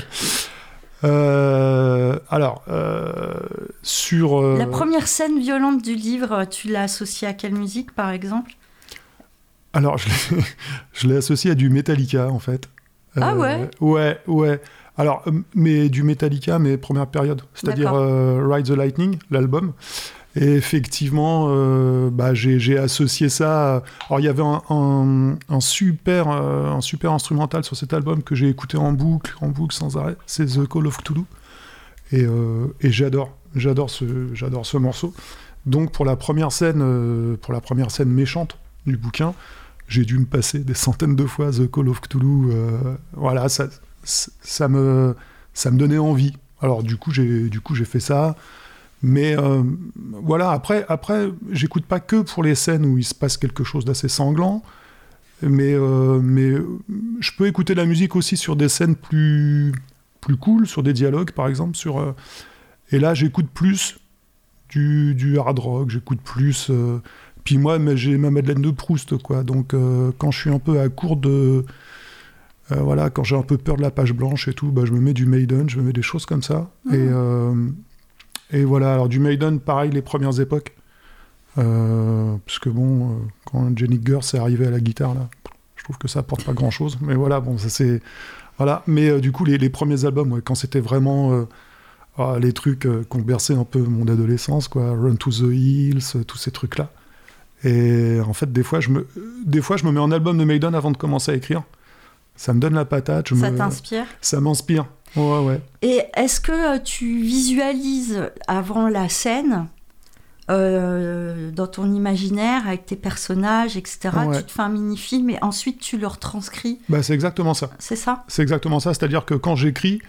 Euh, alors, euh, sur. euh, La première scène violente du livre, tu l'as associée à quelle musique, par exemple? Alors, je l'ai- [laughs] je l'ai associé à du Metallica, en fait. Ah ouais? Ouais, ouais. Alors, mais du Metallica, mais première période. C'est-à-dire Ride the Lightning, l'album. Et effectivement, euh, bah, j'ai associé ça. Alors, il y avait un, super, euh, un super instrumental sur cet album que j'ai écouté en boucle, en boucle sans arrêt. C'est The Call of Cthulhu. Et, euh, j'adore, j'adore ce, ce morceau. Donc, pour la première scène, pour la première scène méchante du bouquin, j'ai dû me passer des centaines de fois The Call of Cthulhu. voilà, ça, ça me, ça me donnait envie. Alors du coup, j'ai, du coup, j'ai fait ça. Mais euh, voilà, après, après, j'écoute pas que pour les scènes où il se passe quelque chose d'assez sanglant. Mais, euh, mais je peux écouter la musique aussi sur des scènes plus, plus cool, sur des dialogues par exemple. Sur, euh, et là, j'écoute plus du, du hard rock, j'écoute plus. puis moi, j'ai ma Madeleine de Proust, quoi. Donc quand je suis un peu à court de. euh, voilà, quand j'ai un peu peur de la page blanche et tout, bah, je me mets du Maiden, je me mets des choses comme ça. Et, euh, et voilà, alors du Maiden, pareil, les premières époques. Euh, parce que bon, euh, quand Jenny Gers est arrivé à la guitare, là, je trouve que ça apporte pas grand chose. Mais voilà, bon, ça c'est. Voilà, mais euh, du coup, les, premiers albums, quand c'était vraiment. euh, ah, les trucs ont bercé un peu mon adolescence, quoi. Run to the Hills, tous ces trucs-là. Et en fait, des fois, je me, des fois, je me mets en album de Maiden avant de commencer à écrire. Ça me donne la patate. Je Ça me... t'inspire Ça m'inspire. Ouais, ouais. Et est-ce que euh, tu visualises avant la scène, euh, dans ton imaginaire, avec tes personnages, etc., Ouais. tu te fais un mini-film et ensuite tu le retranscris? Bah, c'est exactement ça. C'est ça? C'est exactement ça. C'est-à-dire que quand j'écris,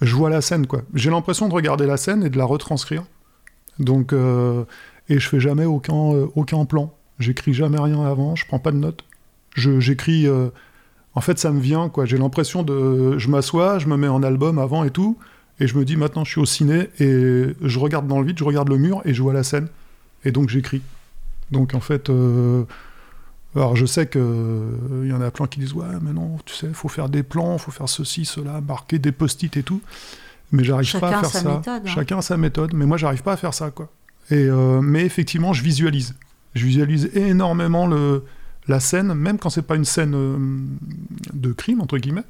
je vois la scène, quoi. J'ai l'impression de regarder la scène et de la retranscrire. Donc, euh, et je fais jamais aucun, euh, aucun plan. J'écris jamais rien avant. Je prends pas de notes. J'écris. Euh, en fait, ça me vient, quoi. J'ai l'impression de. Je m'assois, je me mets en album avant et tout. Et je me dis, maintenant, je suis au ciné et je regarde dans le vide, je regarde le mur et je vois la scène. Et donc, j'écris. Donc, en fait. euh, alors je sais qu'il y en a plein qui disent ouais mais non tu sais faut faire des plans, faut faire ceci, cela, marquer des post-it et tout. Mais j'arrive pas à faire sa ça. méthode, hein. Chacun a sa méthode. Mais moi j'arrive pas à faire ça quoi. Et euh, mais effectivement je visualise. Je visualise énormément le la scène, même quand c'est pas une scène euh, de crime entre guillemets.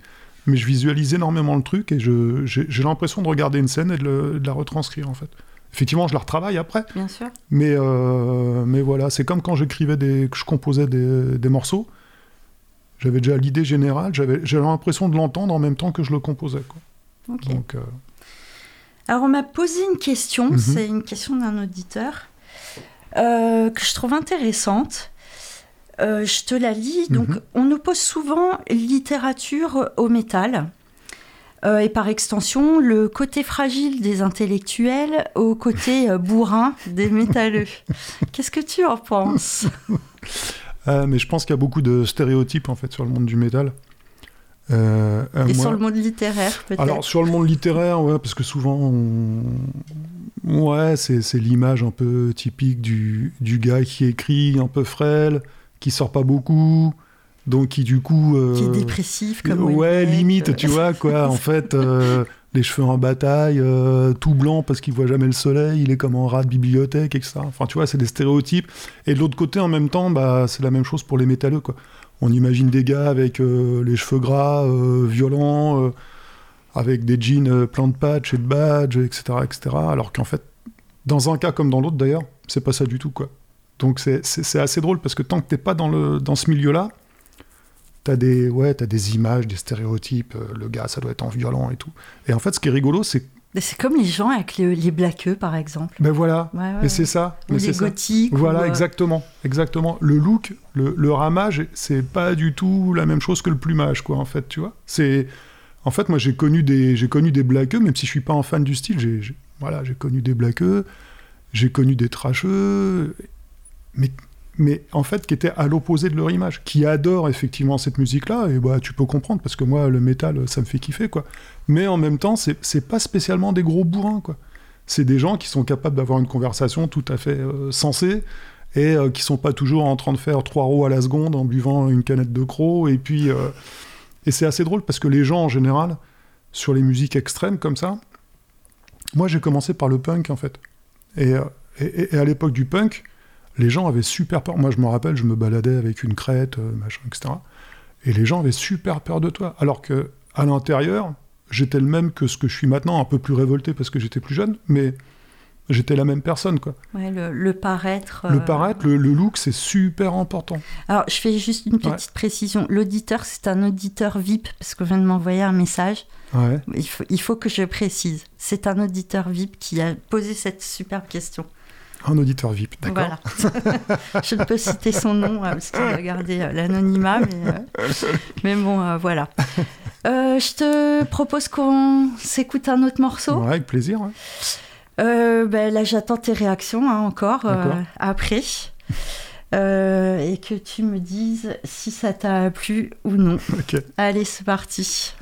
Mais je visualise énormément le truc et j'ai l'impression de regarder une scène et de, le- de la retranscrire en fait. Effectivement, je la retravaille après, Bien sûr. mais, euh, mais voilà, c'est comme quand j'écrivais des, que je composais des, des morceaux. J'avais déjà l'idée générale, j'avais l'impression de l'entendre en même temps que je le composais. Quoi. Ok. Donc, euh, Alors, on m'a posé une question, Mhm. c'est une question d'un auditeur, euh, que je trouve intéressante. Euh, je te la lis. Donc, Mhm. on oppose souvent littérature au métal. euh, et par extension, le côté fragile des intellectuels au côté euh, bourrin des métalleux. [laughs] Qu'est-ce que tu en penses? Euh, mais je pense qu'il y a beaucoup de stéréotypes en fait sur le monde du métal. Euh, Et moi- sur le monde littéraire, peut-être? Alors sur le monde littéraire, ouais, parce que souvent, on... ouais, c'est c'est l'image un peu typique du, du gars qui écrit un peu frêle, qui sort pas beaucoup, donc qui du coup, euh, Qui est dépressif, comme ouais, limite, tu vois quoi. [laughs] En fait, euh, les cheveux en bataille, euh, tout blanc parce qu'il voit jamais le soleil, il est comme un rat de bibliothèque, etc. Enfin, tu vois, c'est des stéréotypes. Et de l'autre côté, en même temps, bah, c'est la même chose pour les métalleux, quoi. On imagine des gars avec les cheveux gras, violents, avec des jeans pleins de patchs et de badges, etc., etc. Alors qu'en fait, dans un cas comme dans l'autre, d'ailleurs, c'est pas ça du tout, quoi. Donc c'est- assez drôle parce que tant que t'es pas dans, le, dans ce milieu-là, t'as des, ouais, t'as des images, des stéréotypes, euh, le gars, ça doit être en violent et tout. Et en fait, ce qui est rigolo, c'est C'est comme les gens avec les, les blaqueux, par exemple. ben voilà, Ouais, ouais, mais c'est ça. Ou mais les c'est ça. gothiques. Voilà, ou, euh, exactement, exactement. Le look, le, le ramage, c'est pas du tout la même chose que le plumage, quoi, en fait, tu vois. C'est, en fait, moi, j'ai connu des, j'ai connu des blagueux, même si je suis pas un fan du style, j'ai, voilà, j'ai connu des blagueux, j'ai connu des trasheux, mais, en fait, qui étaient à l'opposé de leur image, qui adorent effectivement cette musique-là, et bah, tu peux comprendre, parce que moi, le métal, ça me fait kiffer, quoi. Mais en même temps, c'est, pas spécialement des gros bourrins, quoi. C'est des gens qui sont capables d'avoir une conversation tout à fait euh, sensée, et euh, qui sont pas toujours en train de faire trois roues à la seconde en buvant une canette de croc. Et puis, euh, et c'est assez drôle parce que les gens en général, sur les musiques extrêmes comme ça, moi j'ai commencé par le punk en fait. Et, euh, à l'époque du punk, les gens avaient super peur. Moi je me rappelle, je me baladais avec une crête, euh, machin, etc. Et les gens avaient super peur de toi. Alors que à l'intérieur, j'étais le même que ce que je suis maintenant, un peu plus révolté parce que j'étais plus jeune, mais j'étais la même personne quoi. Ouais, le, le paraître. Le euh, paraître, le, le look, c'est super important. Alors, je fais juste une petite précision. L'auditeur, c'est un auditeur VIP, parce que vient de m'envoyer un message. Ouais. Il faut, il faut que je précise. C'est un auditeur VIP qui a posé cette superbe question. Un auditeur VIP, d'accord. Voilà. [laughs] je ne peux citer son nom, euh, parce qu'il doit garder euh, l'anonymat, mais, euh, mais bon, euh, voilà. Je te propose qu'on s'écoute un autre morceau. Ouais, avec plaisir. ouais. Euh, ben, là, j'attends tes réactions hein, encore euh, après. Euh, et que tu me dises si ça t'a plu ou non. [laughs] Ok. Allez, c'est parti.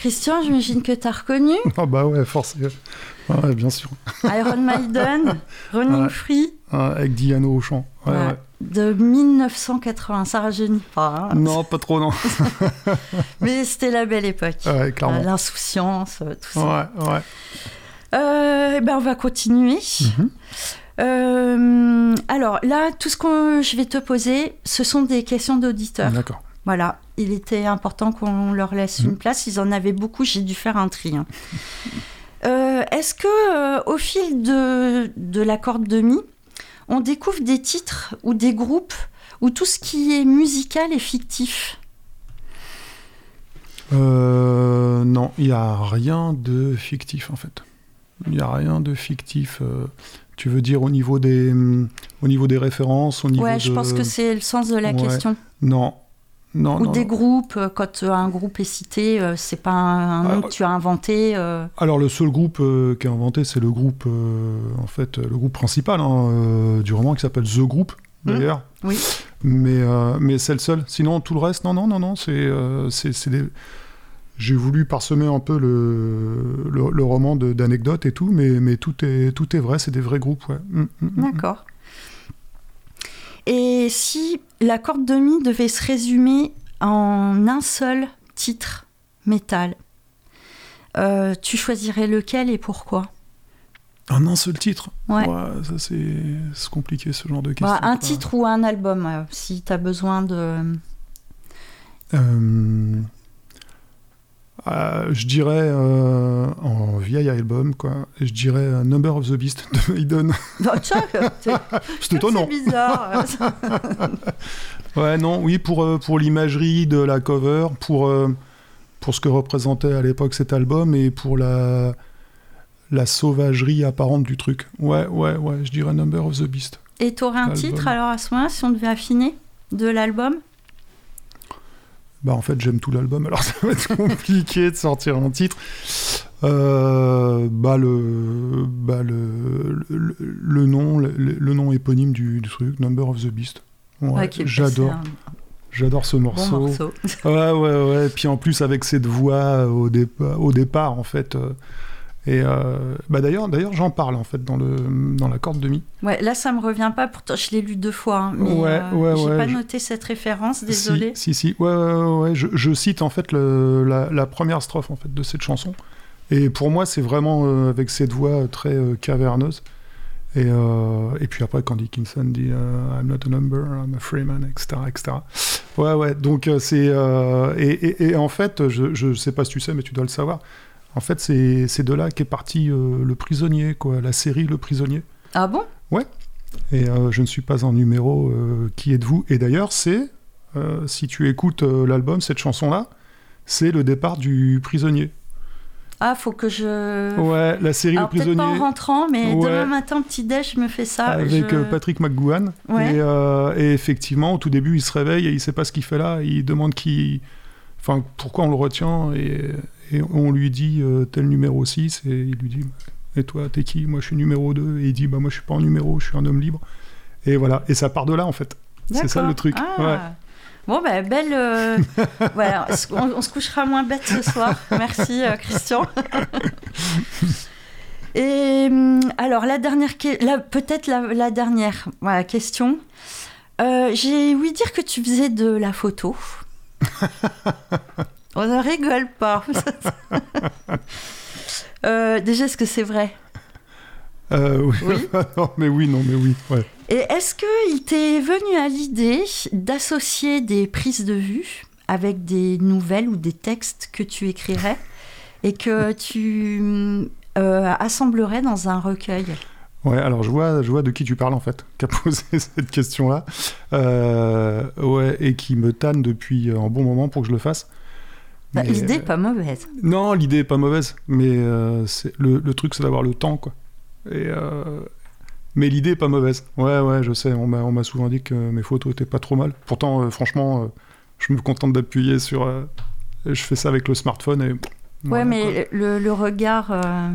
Christian, j'imagine que tu as reconnu [laughs] Ah bah ouais, forcément. Ouais, bien sûr. Iron Maiden, [laughs] Running Ouais. Free, avec Diano au chant. De 1980. Ça rajeunit pas. hein. Non, pas trop, non. [laughs] Mais c'était la belle époque. Ouais, Euh, clairement. L'insouciance, euh, tout ça. Ouais, ouais. Euh, eh ben, on va continuer. Mhm. Euh, alors là, tout ce que je vais te poser, ce sont des questions d'auditeurs. D'accord. Voilà, il était important qu'on leur laisse une place. Ils en avaient beaucoup, j'ai dû faire un tri. hein. [laughs] Euh, Est-ce que euh, au fil de, de la corde de mi, on découvre des titres ou des groupes où tout ce qui est musical est fictif? Euh, non, il n'y a rien de fictif en fait. Il n'y a rien de fictif. euh, tu veux dire au niveau des, au niveau des références, au niveau Ouais, je pense que c'est le sens de la Ouais. question. Non. Non, Ou non, des non. groupes, euh, quand euh, un groupe est cité, euh, c'est pas un, un Ah, nom que tu as inventé. euh, Alors le seul groupe euh, qui a inventé, c'est le groupe, euh, en fait, le groupe principal hein, du roman qui s'appelle The Group d'ailleurs. oui. Mais, mais c'est le seul. Sinon, tout le reste, non, non, non, non, c'est, c'est, c'est des... J'ai voulu parsemer un peu le, le, le roman d'anecdotes et tout, mais, mais tout, est, tout est vrai, c'est des vrais groupes, ouais. Mm, mm, mm. D'accord. Et si la corde de mi devait se résumer en un seul titre métal, euh, tu choisirais lequel et pourquoi? En un seul titre? Ouais. ça c'est, compliqué ce genre de Bah, questions. Un titre ou un album, euh, si tu as besoin de... Euh, euh, je dirais euh, en vieil album, quoi. Je dirais euh, Number of the Beast de [laughs] Maiden. Tiens, [laughs] c'est étonnant. c'est bizarre. [laughs] Ouais, non, oui, pour, pour l'imagerie de la cover, pour, pour ce que représentait à l'époque cet album et pour la, la sauvagerie apparente du truc. Ouais, ouais, ouais, je dirais Number of the Beast. Et tu aurais un titre alors à ce moment-là, si on devait affiner de l'album? Bah, en fait, j'aime tout l'album, alors [laughs] ça va être compliqué de sortir un titre. Euh, bah, le, bah, le, le, le nom, le, le nom éponyme du, du truc, Number of the Beast. Ouais, j'adore, c'est j'adore ce morceau. Bon morceau. Ouais, ouais, ouais. Puis en plus, avec cette voix euh, au, au départ, en fait. euh, et euh, bah d'ailleurs, d'ailleurs, j'en parle en fait dans le dans la corde de mi. Ouais, là, ça me revient pas. Pourtant, je l'ai lu deux fois. hein, mais Ouais, euh, ouais, j'ai ouais, pas je- noté cette référence. Désolée. Si, si, si. Ouais, ouais. Je, je cite en fait le- la, la première strophe en fait de cette chanson. Et pour moi, c'est vraiment euh, avec cette voix très caverneuse. Et, et puis après, quand Dickinson dit I'm not a number, I'm a free man, etc. etc. Ouais, ouais. Donc, c'est. et, et- et en fait, je, je sais pas si tu sais, mais tu dois le savoir. En fait, c'est de là qu'est parti euh, Le Prisonnier, quoi. La série Le Prisonnier. Ah bon? Et euh, je ne suis pas un numéro euh, Qui êtes-vous? Et d'ailleurs, c'est, si tu écoutes l'album, cette chanson-là, c'est le départ du prisonnier. Ah, faut que je. Ouais, la série Alors Le peut-être pas en prisonnier rentrant, mais Ouais. demain matin, petit déj, je me fais ça. avec je- Patrick McGowan. Ouais. Et, euh, et effectivement, au tout début, il se réveille et il sait pas ce qu'il fait là. Il demande qui, enfin, pourquoi on le retient et, et on lui dit euh, tel numéro 6 et il lui dit et toi, t'es qui? Moi, je suis numéro 2 et il dit bah moi, je suis pas en numéro, je suis un homme libre. Et voilà, et ça part de là en fait. C'est ça le truc. Ah. Ouais. Bon, ben, belle. euh, [laughs] voilà, on, on se couchera moins bête ce soir. Merci, euh, Christian. [laughs] Et hum, alors, la dernière. Peut-être la, la dernière voilà, question. Euh, J'ai ouï dire que tu faisais de la photo. [laughs] on ne rigole pas. [laughs] Euh, déjà, est-ce que c'est vrai? Euh, oui. Oui. [laughs] non, mais oui, non, mais oui. Ouais. Et est-ce qu'il t'est venu à l'idée d'associer des prises de vue avec des nouvelles ou des textes que tu écrirais et que tu euh, assemblerais dans un recueil? Ouais, alors je vois, je vois de qui tu parles en fait, qui a posé [laughs] cette question-là. Euh, ouais, et qui me tanne depuis un bon moment pour que je le fasse. Bah, L'idée euh, est pas mauvaise. Non, l'idée est pas mauvaise, mais euh, c'est- le, le truc c'est d'avoir le temps, quoi. Et, euh, mais l'idée est pas mauvaise. Ouais, ouais, je sais, on m'a on m'a souvent dit que mes photos étaient pas trop mal. Pourtant, euh, franchement, euh, je me contente d'appuyer sur. euh, je fais ça avec le smartphone et. Ouais, mais le, le regard, euh,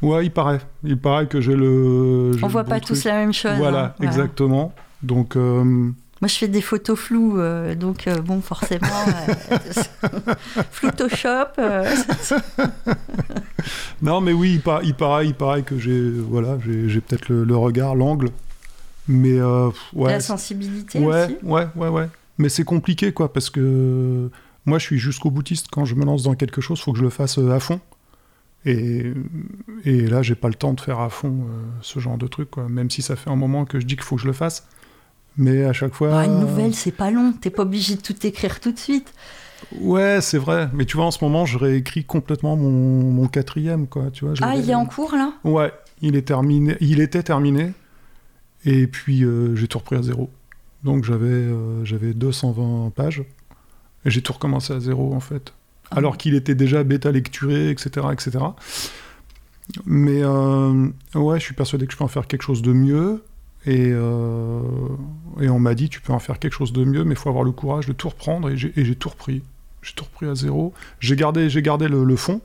Ouais, il paraît. Il paraît que j'ai le. j'ai on le voit bon pas truc. tous la même chose. Voilà, hein. exactement. Donc, euh, Moi, je fais des photos floues, euh, donc euh, bon, forcément, [laughs] euh, [laughs] Photoshop. [laughs] Non, mais oui, il, par- il paraît, il paraît que j'ai voilà, j'ai peut-être le, le regard, l'angle, mais ouais, la sensibilité ouais, aussi. ouais, ouais, ouais. Mais c'est compliqué, quoi, parce que moi, je suis jusqu'au boutiste. Quand je me lance dans quelque chose, faut que je le fasse à fond. Et, et là, j'ai pas le temps de faire à fond euh, ce genre de truc, quoi. Même si ça fait un moment que je dis qu'il faut que je le fasse. Mais à chaque fois. Ah, une nouvelle, c'est pas long. T'es pas obligé de tout écrire tout de suite. Ouais, c'est vrai. Mais tu vois, en ce moment, je réécris complètement mon, mon quatrième, quoi. Tu vois, Ah, il est en cours là? Ouais, il est terminé. Il était terminé. Et puis euh, j'ai tout repris à zéro. Donc j'avais euh, j'avais 220 pages. Et j'ai tout recommencé à zéro en fait. Ah Alors qu'il était déjà bêta lecturé, etc. etc. Mais euh, ouais, je suis persuadé que je peux en faire quelque chose de mieux. Et, euh, et on m'a dit, tu peux en faire quelque chose de mieux, mais il faut avoir le courage de tout reprendre. Et j'ai tout repris. J'ai tout repris à zéro. J'ai gardé, j'ai gardé le, le fond.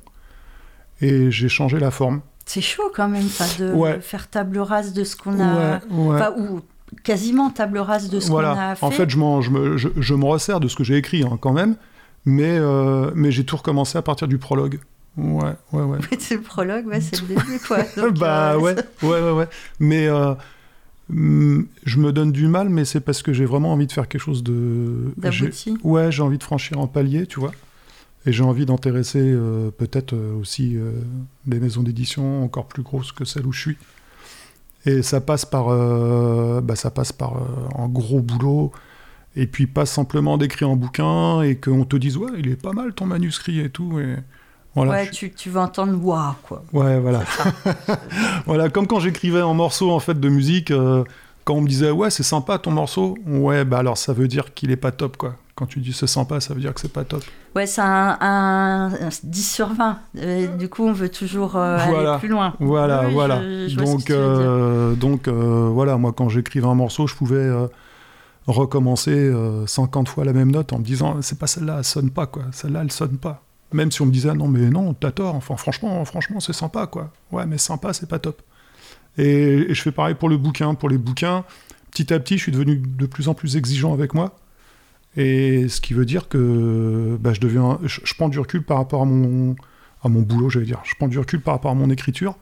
Et j'ai changé la forme. C'est chaud quand même, enfin, de Ouais. faire table rase de ce qu'on a. Ouais, ouais. Enfin, ou quasiment table rase de ce qu'on a fait. En fait, je, je, me, je, je me resserre de ce que j'ai écrit hein, quand même, mais, euh, mais j'ai tout recommencé à partir du prologue. Ouais, ouais, ouais. [laughs] c'est le prologue, ouais, c'est le début, quoi. [laughs] Donc, bah euh, ouais, [laughs] ouais, ouais, ouais. Mais euh, je me donne du mal, mais c'est parce que j'ai vraiment envie de faire quelque chose de. D'abouti. Ouais, j'ai envie de franchir un palier, tu vois. Et j'ai envie d'intéresser euh, peut-être euh, aussi euh, des maisons d'édition encore plus grosses que celle où je suis. Et ça passe par, bah, ça passe par un gros boulot. Et puis pas simplement d'écrire un bouquin et qu'on te dise ouais il est pas mal ton manuscrit et tout. Et voilà. ouais, je- tu, tu vas entendre waouh, quoi. Ouais, voilà. [laughs] voilà, comme quand j'écrivais un morceau en fait de musique, euh, quand on me disait ouais c'est sympa ton morceau, ouais bah alors ça veut dire qu'il est pas top quoi. Quand tu dis c'est sympa, ça veut dire que c'est pas top. Ouais, c'est un, un- un 10 sur 20. Euh, du coup, on veut toujours euh, Voilà. aller plus loin. Voilà, Oui, voilà. je donc veux euh, donc voilà, moi quand j'écrivais un morceau, je pouvais recommencer euh, 50 fois la même note en me disant c'est pas celle-là, elle sonne pas quoi. Celle-là, elle sonne pas. Même si on me disait non mais non, t'as tort. Enfin franchement, franchement c'est sympa quoi. Ouais mais sympa c'est pas top. Et, je fais pareil pour le bouquin. Pour les bouquins, petit à petit, je suis devenu de plus en plus exigeant avec moi. Et ce qui veut dire que bah, je deviens, je, prends du recul par rapport à mon, à mon boulot, j'allais dire. Je prends du recul par rapport à mon écriture.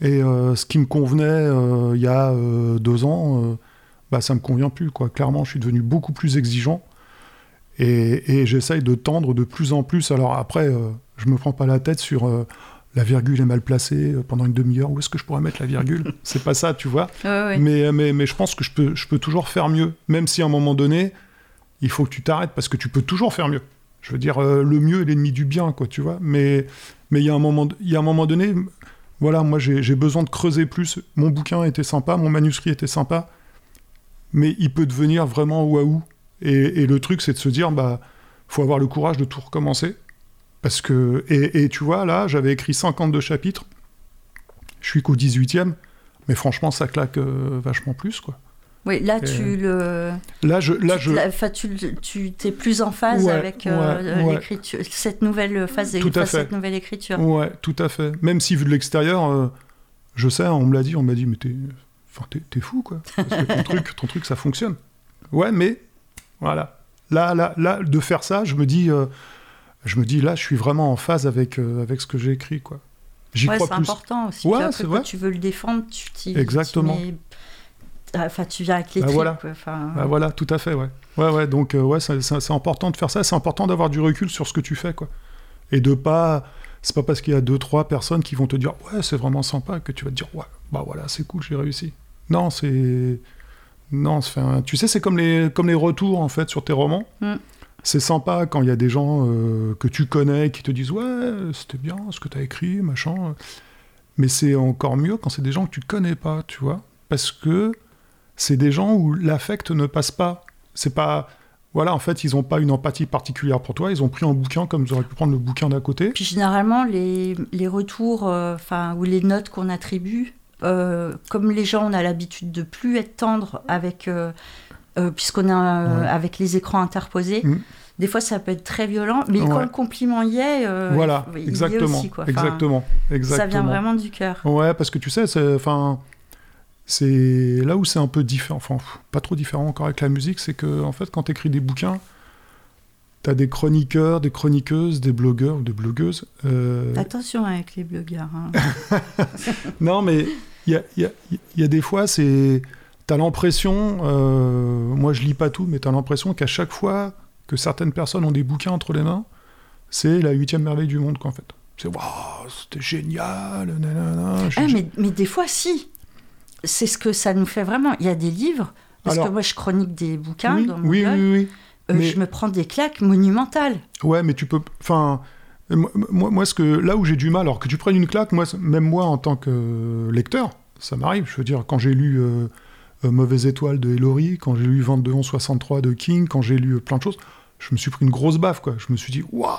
Et euh, ce qui me convenait euh, il y a euh, deux ans, bah, ça me convient plus. Quoi. Clairement, je suis devenu beaucoup plus exigeant. Et, et j'essaye de tendre de plus en plus. Alors après, euh, je me prends pas la tête sur euh, la virgule est mal placée euh, pendant une demi-heure. Où est-ce que je pourrais mettre la virgule? [laughs] C'est pas ça, tu vois. Ouais, ouais. Mais, mais, mais je pense que je peux, je peux toujours faire mieux. Même si à un moment donné, il faut que tu t'arrêtes parce que tu peux toujours faire mieux. Je veux dire, euh, le mieux est l'ennemi du bien, quoi, tu vois. Mais mais il y, a un moment- il y a un moment donné, voilà, moi j'ai j'ai besoin de creuser plus. Mon bouquin était sympa, mon manuscrit était sympa, mais il peut devenir vraiment waouh. Et, et le truc, c'est de se dire, bah, faut avoir le courage de tout recommencer. Parce que, et, et tu vois, là, j'avais écrit 52 chapitres, je suis qu'au 18e, mais franchement, ça claque euh, vachement plus, quoi. Oui, là, tu le. Là, je, là, tu- je, la- tu, t'es plus en phase Ouais, avec euh, ouais, ouais. l'écriture, cette nouvelle phase, Tout à fait. cette nouvelle écriture. Ouais, tout à fait. Même si vu de l'extérieur, euh, je sais, on me l'a dit, on m'a dit, mais t'es, enfin, t'es, t'es fou, quoi. Parce que ton [laughs] truc, ton truc, ça fonctionne. Ouais, mais voilà. Là, là, là, de faire ça, je me dis, euh, je me dis, là, je suis vraiment en phase avec, euh, avec ce que j'ai écrit, quoi. J'y Ouais, crois c'est plus. important aussi. Ouais, tu vois, quand tu veux le défendre, tu t'y. Exactement. tu mets- Enfin, tu viens avec les Bah, tripes, voilà. quoi. Enfin, Bah, voilà, tout à fait, ouais. Ouais, ouais, donc, euh, ouais, c'est, c'est- c'est important de faire ça, c'est important d'avoir du recul sur ce que tu fais, quoi. Et de pas. C'est pas parce qu'il y a deux, trois personnes qui vont te dire, ouais, c'est vraiment sympa, que tu vas te dire, ouais, bah voilà, c'est cool, j'ai réussi. Non, c'est. Non, un- tu sais, c'est comme les, comme les retours, en fait, sur tes romans. Mm. C'est sympa quand il y a des gens euh, que tu connais qui te disent, ouais, c'était bien ce que tu as écrit, machin. Mais c'est encore mieux quand c'est des gens que tu connais pas, tu vois. Parce que c'est des gens où l'affect ne passe pas. C'est pas. Voilà, en fait, ils n'ont pas une empathie particulière pour toi. Ils ont pris un bouquin comme ils auraient pu prendre le bouquin d'à côté. Puis généralement, les, les retours, euh, ou les notes qu'on attribue, euh, comme les gens, on a l'habitude de plus être tendre avec, euh, euh, puisqu'on a Ouais. avec les écrans interposés. Mm. Des fois, ça peut être très violent, mais quand le compliment y est, voilà, il y est exactement. aussi, quoi. Enfin, exactement. Exactement. Ça vient vraiment du cœur. Ouais, parce que tu sais. Enfin. c'est là où c'est un peu différent, enfin pas trop différent encore avec la musique, c'est que en fait quand tu écris des bouquins, tu as des chroniqueurs, des chroniqueuses, des blogueurs ou des blogueuses. euh, Attention avec les blogueurs. hein. [laughs] non mais il y a, il y a- il y a des fois, c'est t'as l'impression, euh, moi je lis pas tout, mais t'as l'impression qu'à chaque fois que certaines personnes ont des bouquins entre les mains, c'est la huitième merveille du monde qu'en fait. C'est waouh, c'était génial, nanana, Ah, mais, mais des fois, si. C'est ce que ça nous fait vraiment. Il y a des livres, parce Alors- que moi je chronique des bouquins oui, dans mon oui, blog, oui, oui. euh, mais- je me prends des claques monumentales. Ouais, mais tu peux. Enfin, moi, moi, ce que là où j'ai du mal, alors que tu prennes une claque, moi, même moi en tant que lecteur, ça m'arrive. Je veux dire, quand j'ai lu euh, euh, Mauvaise étoile de Hillary, quand j'ai lu 22 11 63 de King, quand j'ai lu euh, plein de choses, je me suis pris une grosse baffe, quoi. Je me suis dit, waouh.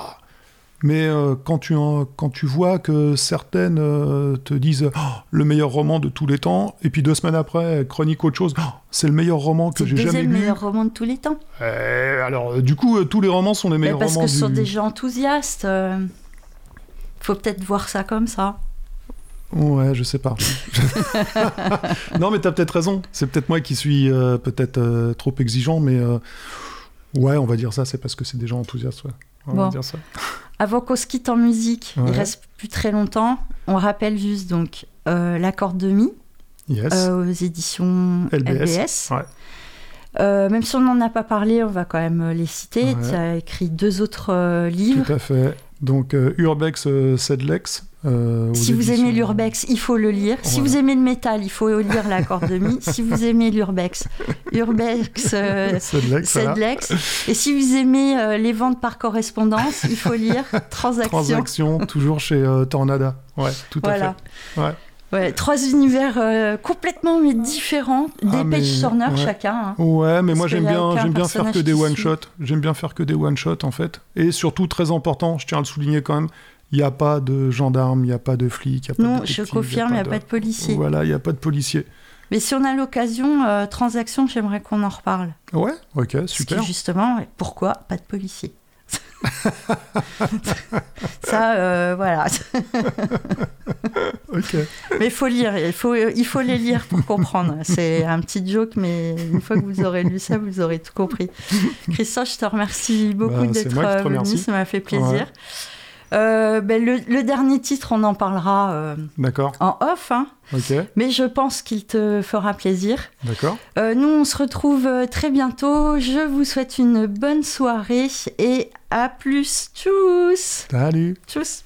Mais euh, quand, tu en- quand tu vois que certaines euh, te disent Oh, le meilleur roman de tous les temps, et puis deux semaines après, elles chroniquent autre chose, Oh, c'est le meilleur roman que C'est le j'ai jamais lu. meilleur roman de tous les temps. Euh, alors, euh, du coup, tous les romans sont les Mais meilleurs parce romans que ce sont des gens enthousiastes. faut peut-être voir ça comme ça. Ouais, je sais pas. [laughs] non, mais t'as peut-être raison. C'est peut-être moi qui suis euh, peut-être euh, trop exigeant, mais euh, ouais, on va dire ça. C'est parce que c'est des gens enthousiastes. Ouais. On va dire ça. Avant qu'on se quitte en musique, il Ouais. reste plus très longtemps. On rappelle juste donc euh, l'accord de mi Yes. euh, aux éditions LBS. LBS. Ouais. Euh, même si on n'en a pas parlé, on va quand même les citer. Ouais. Tu as écrit deux autres livres. Tout à fait. Donc Urbex Sedlex. Euh, Si vous aimez l'urbex, il faut le lire. Si Voilà. vous aimez le métal, il faut lire l'accord de mi. si vous aimez l'urbex, urbex euh, [laughs] Sedlex, voilà. Sedlex. Et si vous aimez euh, les ventes par correspondance, il faut lire [laughs] Transaction. Transaction, toujours chez euh, Tornada. Ouais, tout Voilà. à fait. Ouais. Ouais, trois univers euh, complètement mais différents, des Ah, page turners ouais. chacun. hein. Ouais, mais Parce moi j'aime bien, j'aime bien faire que des one shot. J'aime bien faire que des one shot en fait. Et surtout très important, je tiens à le souligner quand même, il n'y a pas de gendarme, il n'y a pas de flic, n'y a pas de Non, je confirme, il n'y a pas de policier. Voilà, il n'y a pas de policier. Mais si on a l'occasion, euh, Transaction, j'aimerais qu'on en reparle. Ouais, ok, Parce super. que justement, pourquoi pas de policier [laughs] Ça, euh, voilà. [laughs] Ok. Mais il faut lire, il faut, il faut les lire pour comprendre. C'est un petit joke, mais une fois que vous aurez lu ça, vous aurez tout compris. Christophe, je te remercie beaucoup Bah, c'est d'être venu, ça m'a fait plaisir. Ouais. Euh, ben le, dernier titre, on en parlera euh, en off. Hein. Mais je pense qu'il te fera plaisir. D'accord. Euh, nous, on se retrouve très bientôt. Je vous souhaite une bonne soirée et à plus. Tchuss Salut Tchuss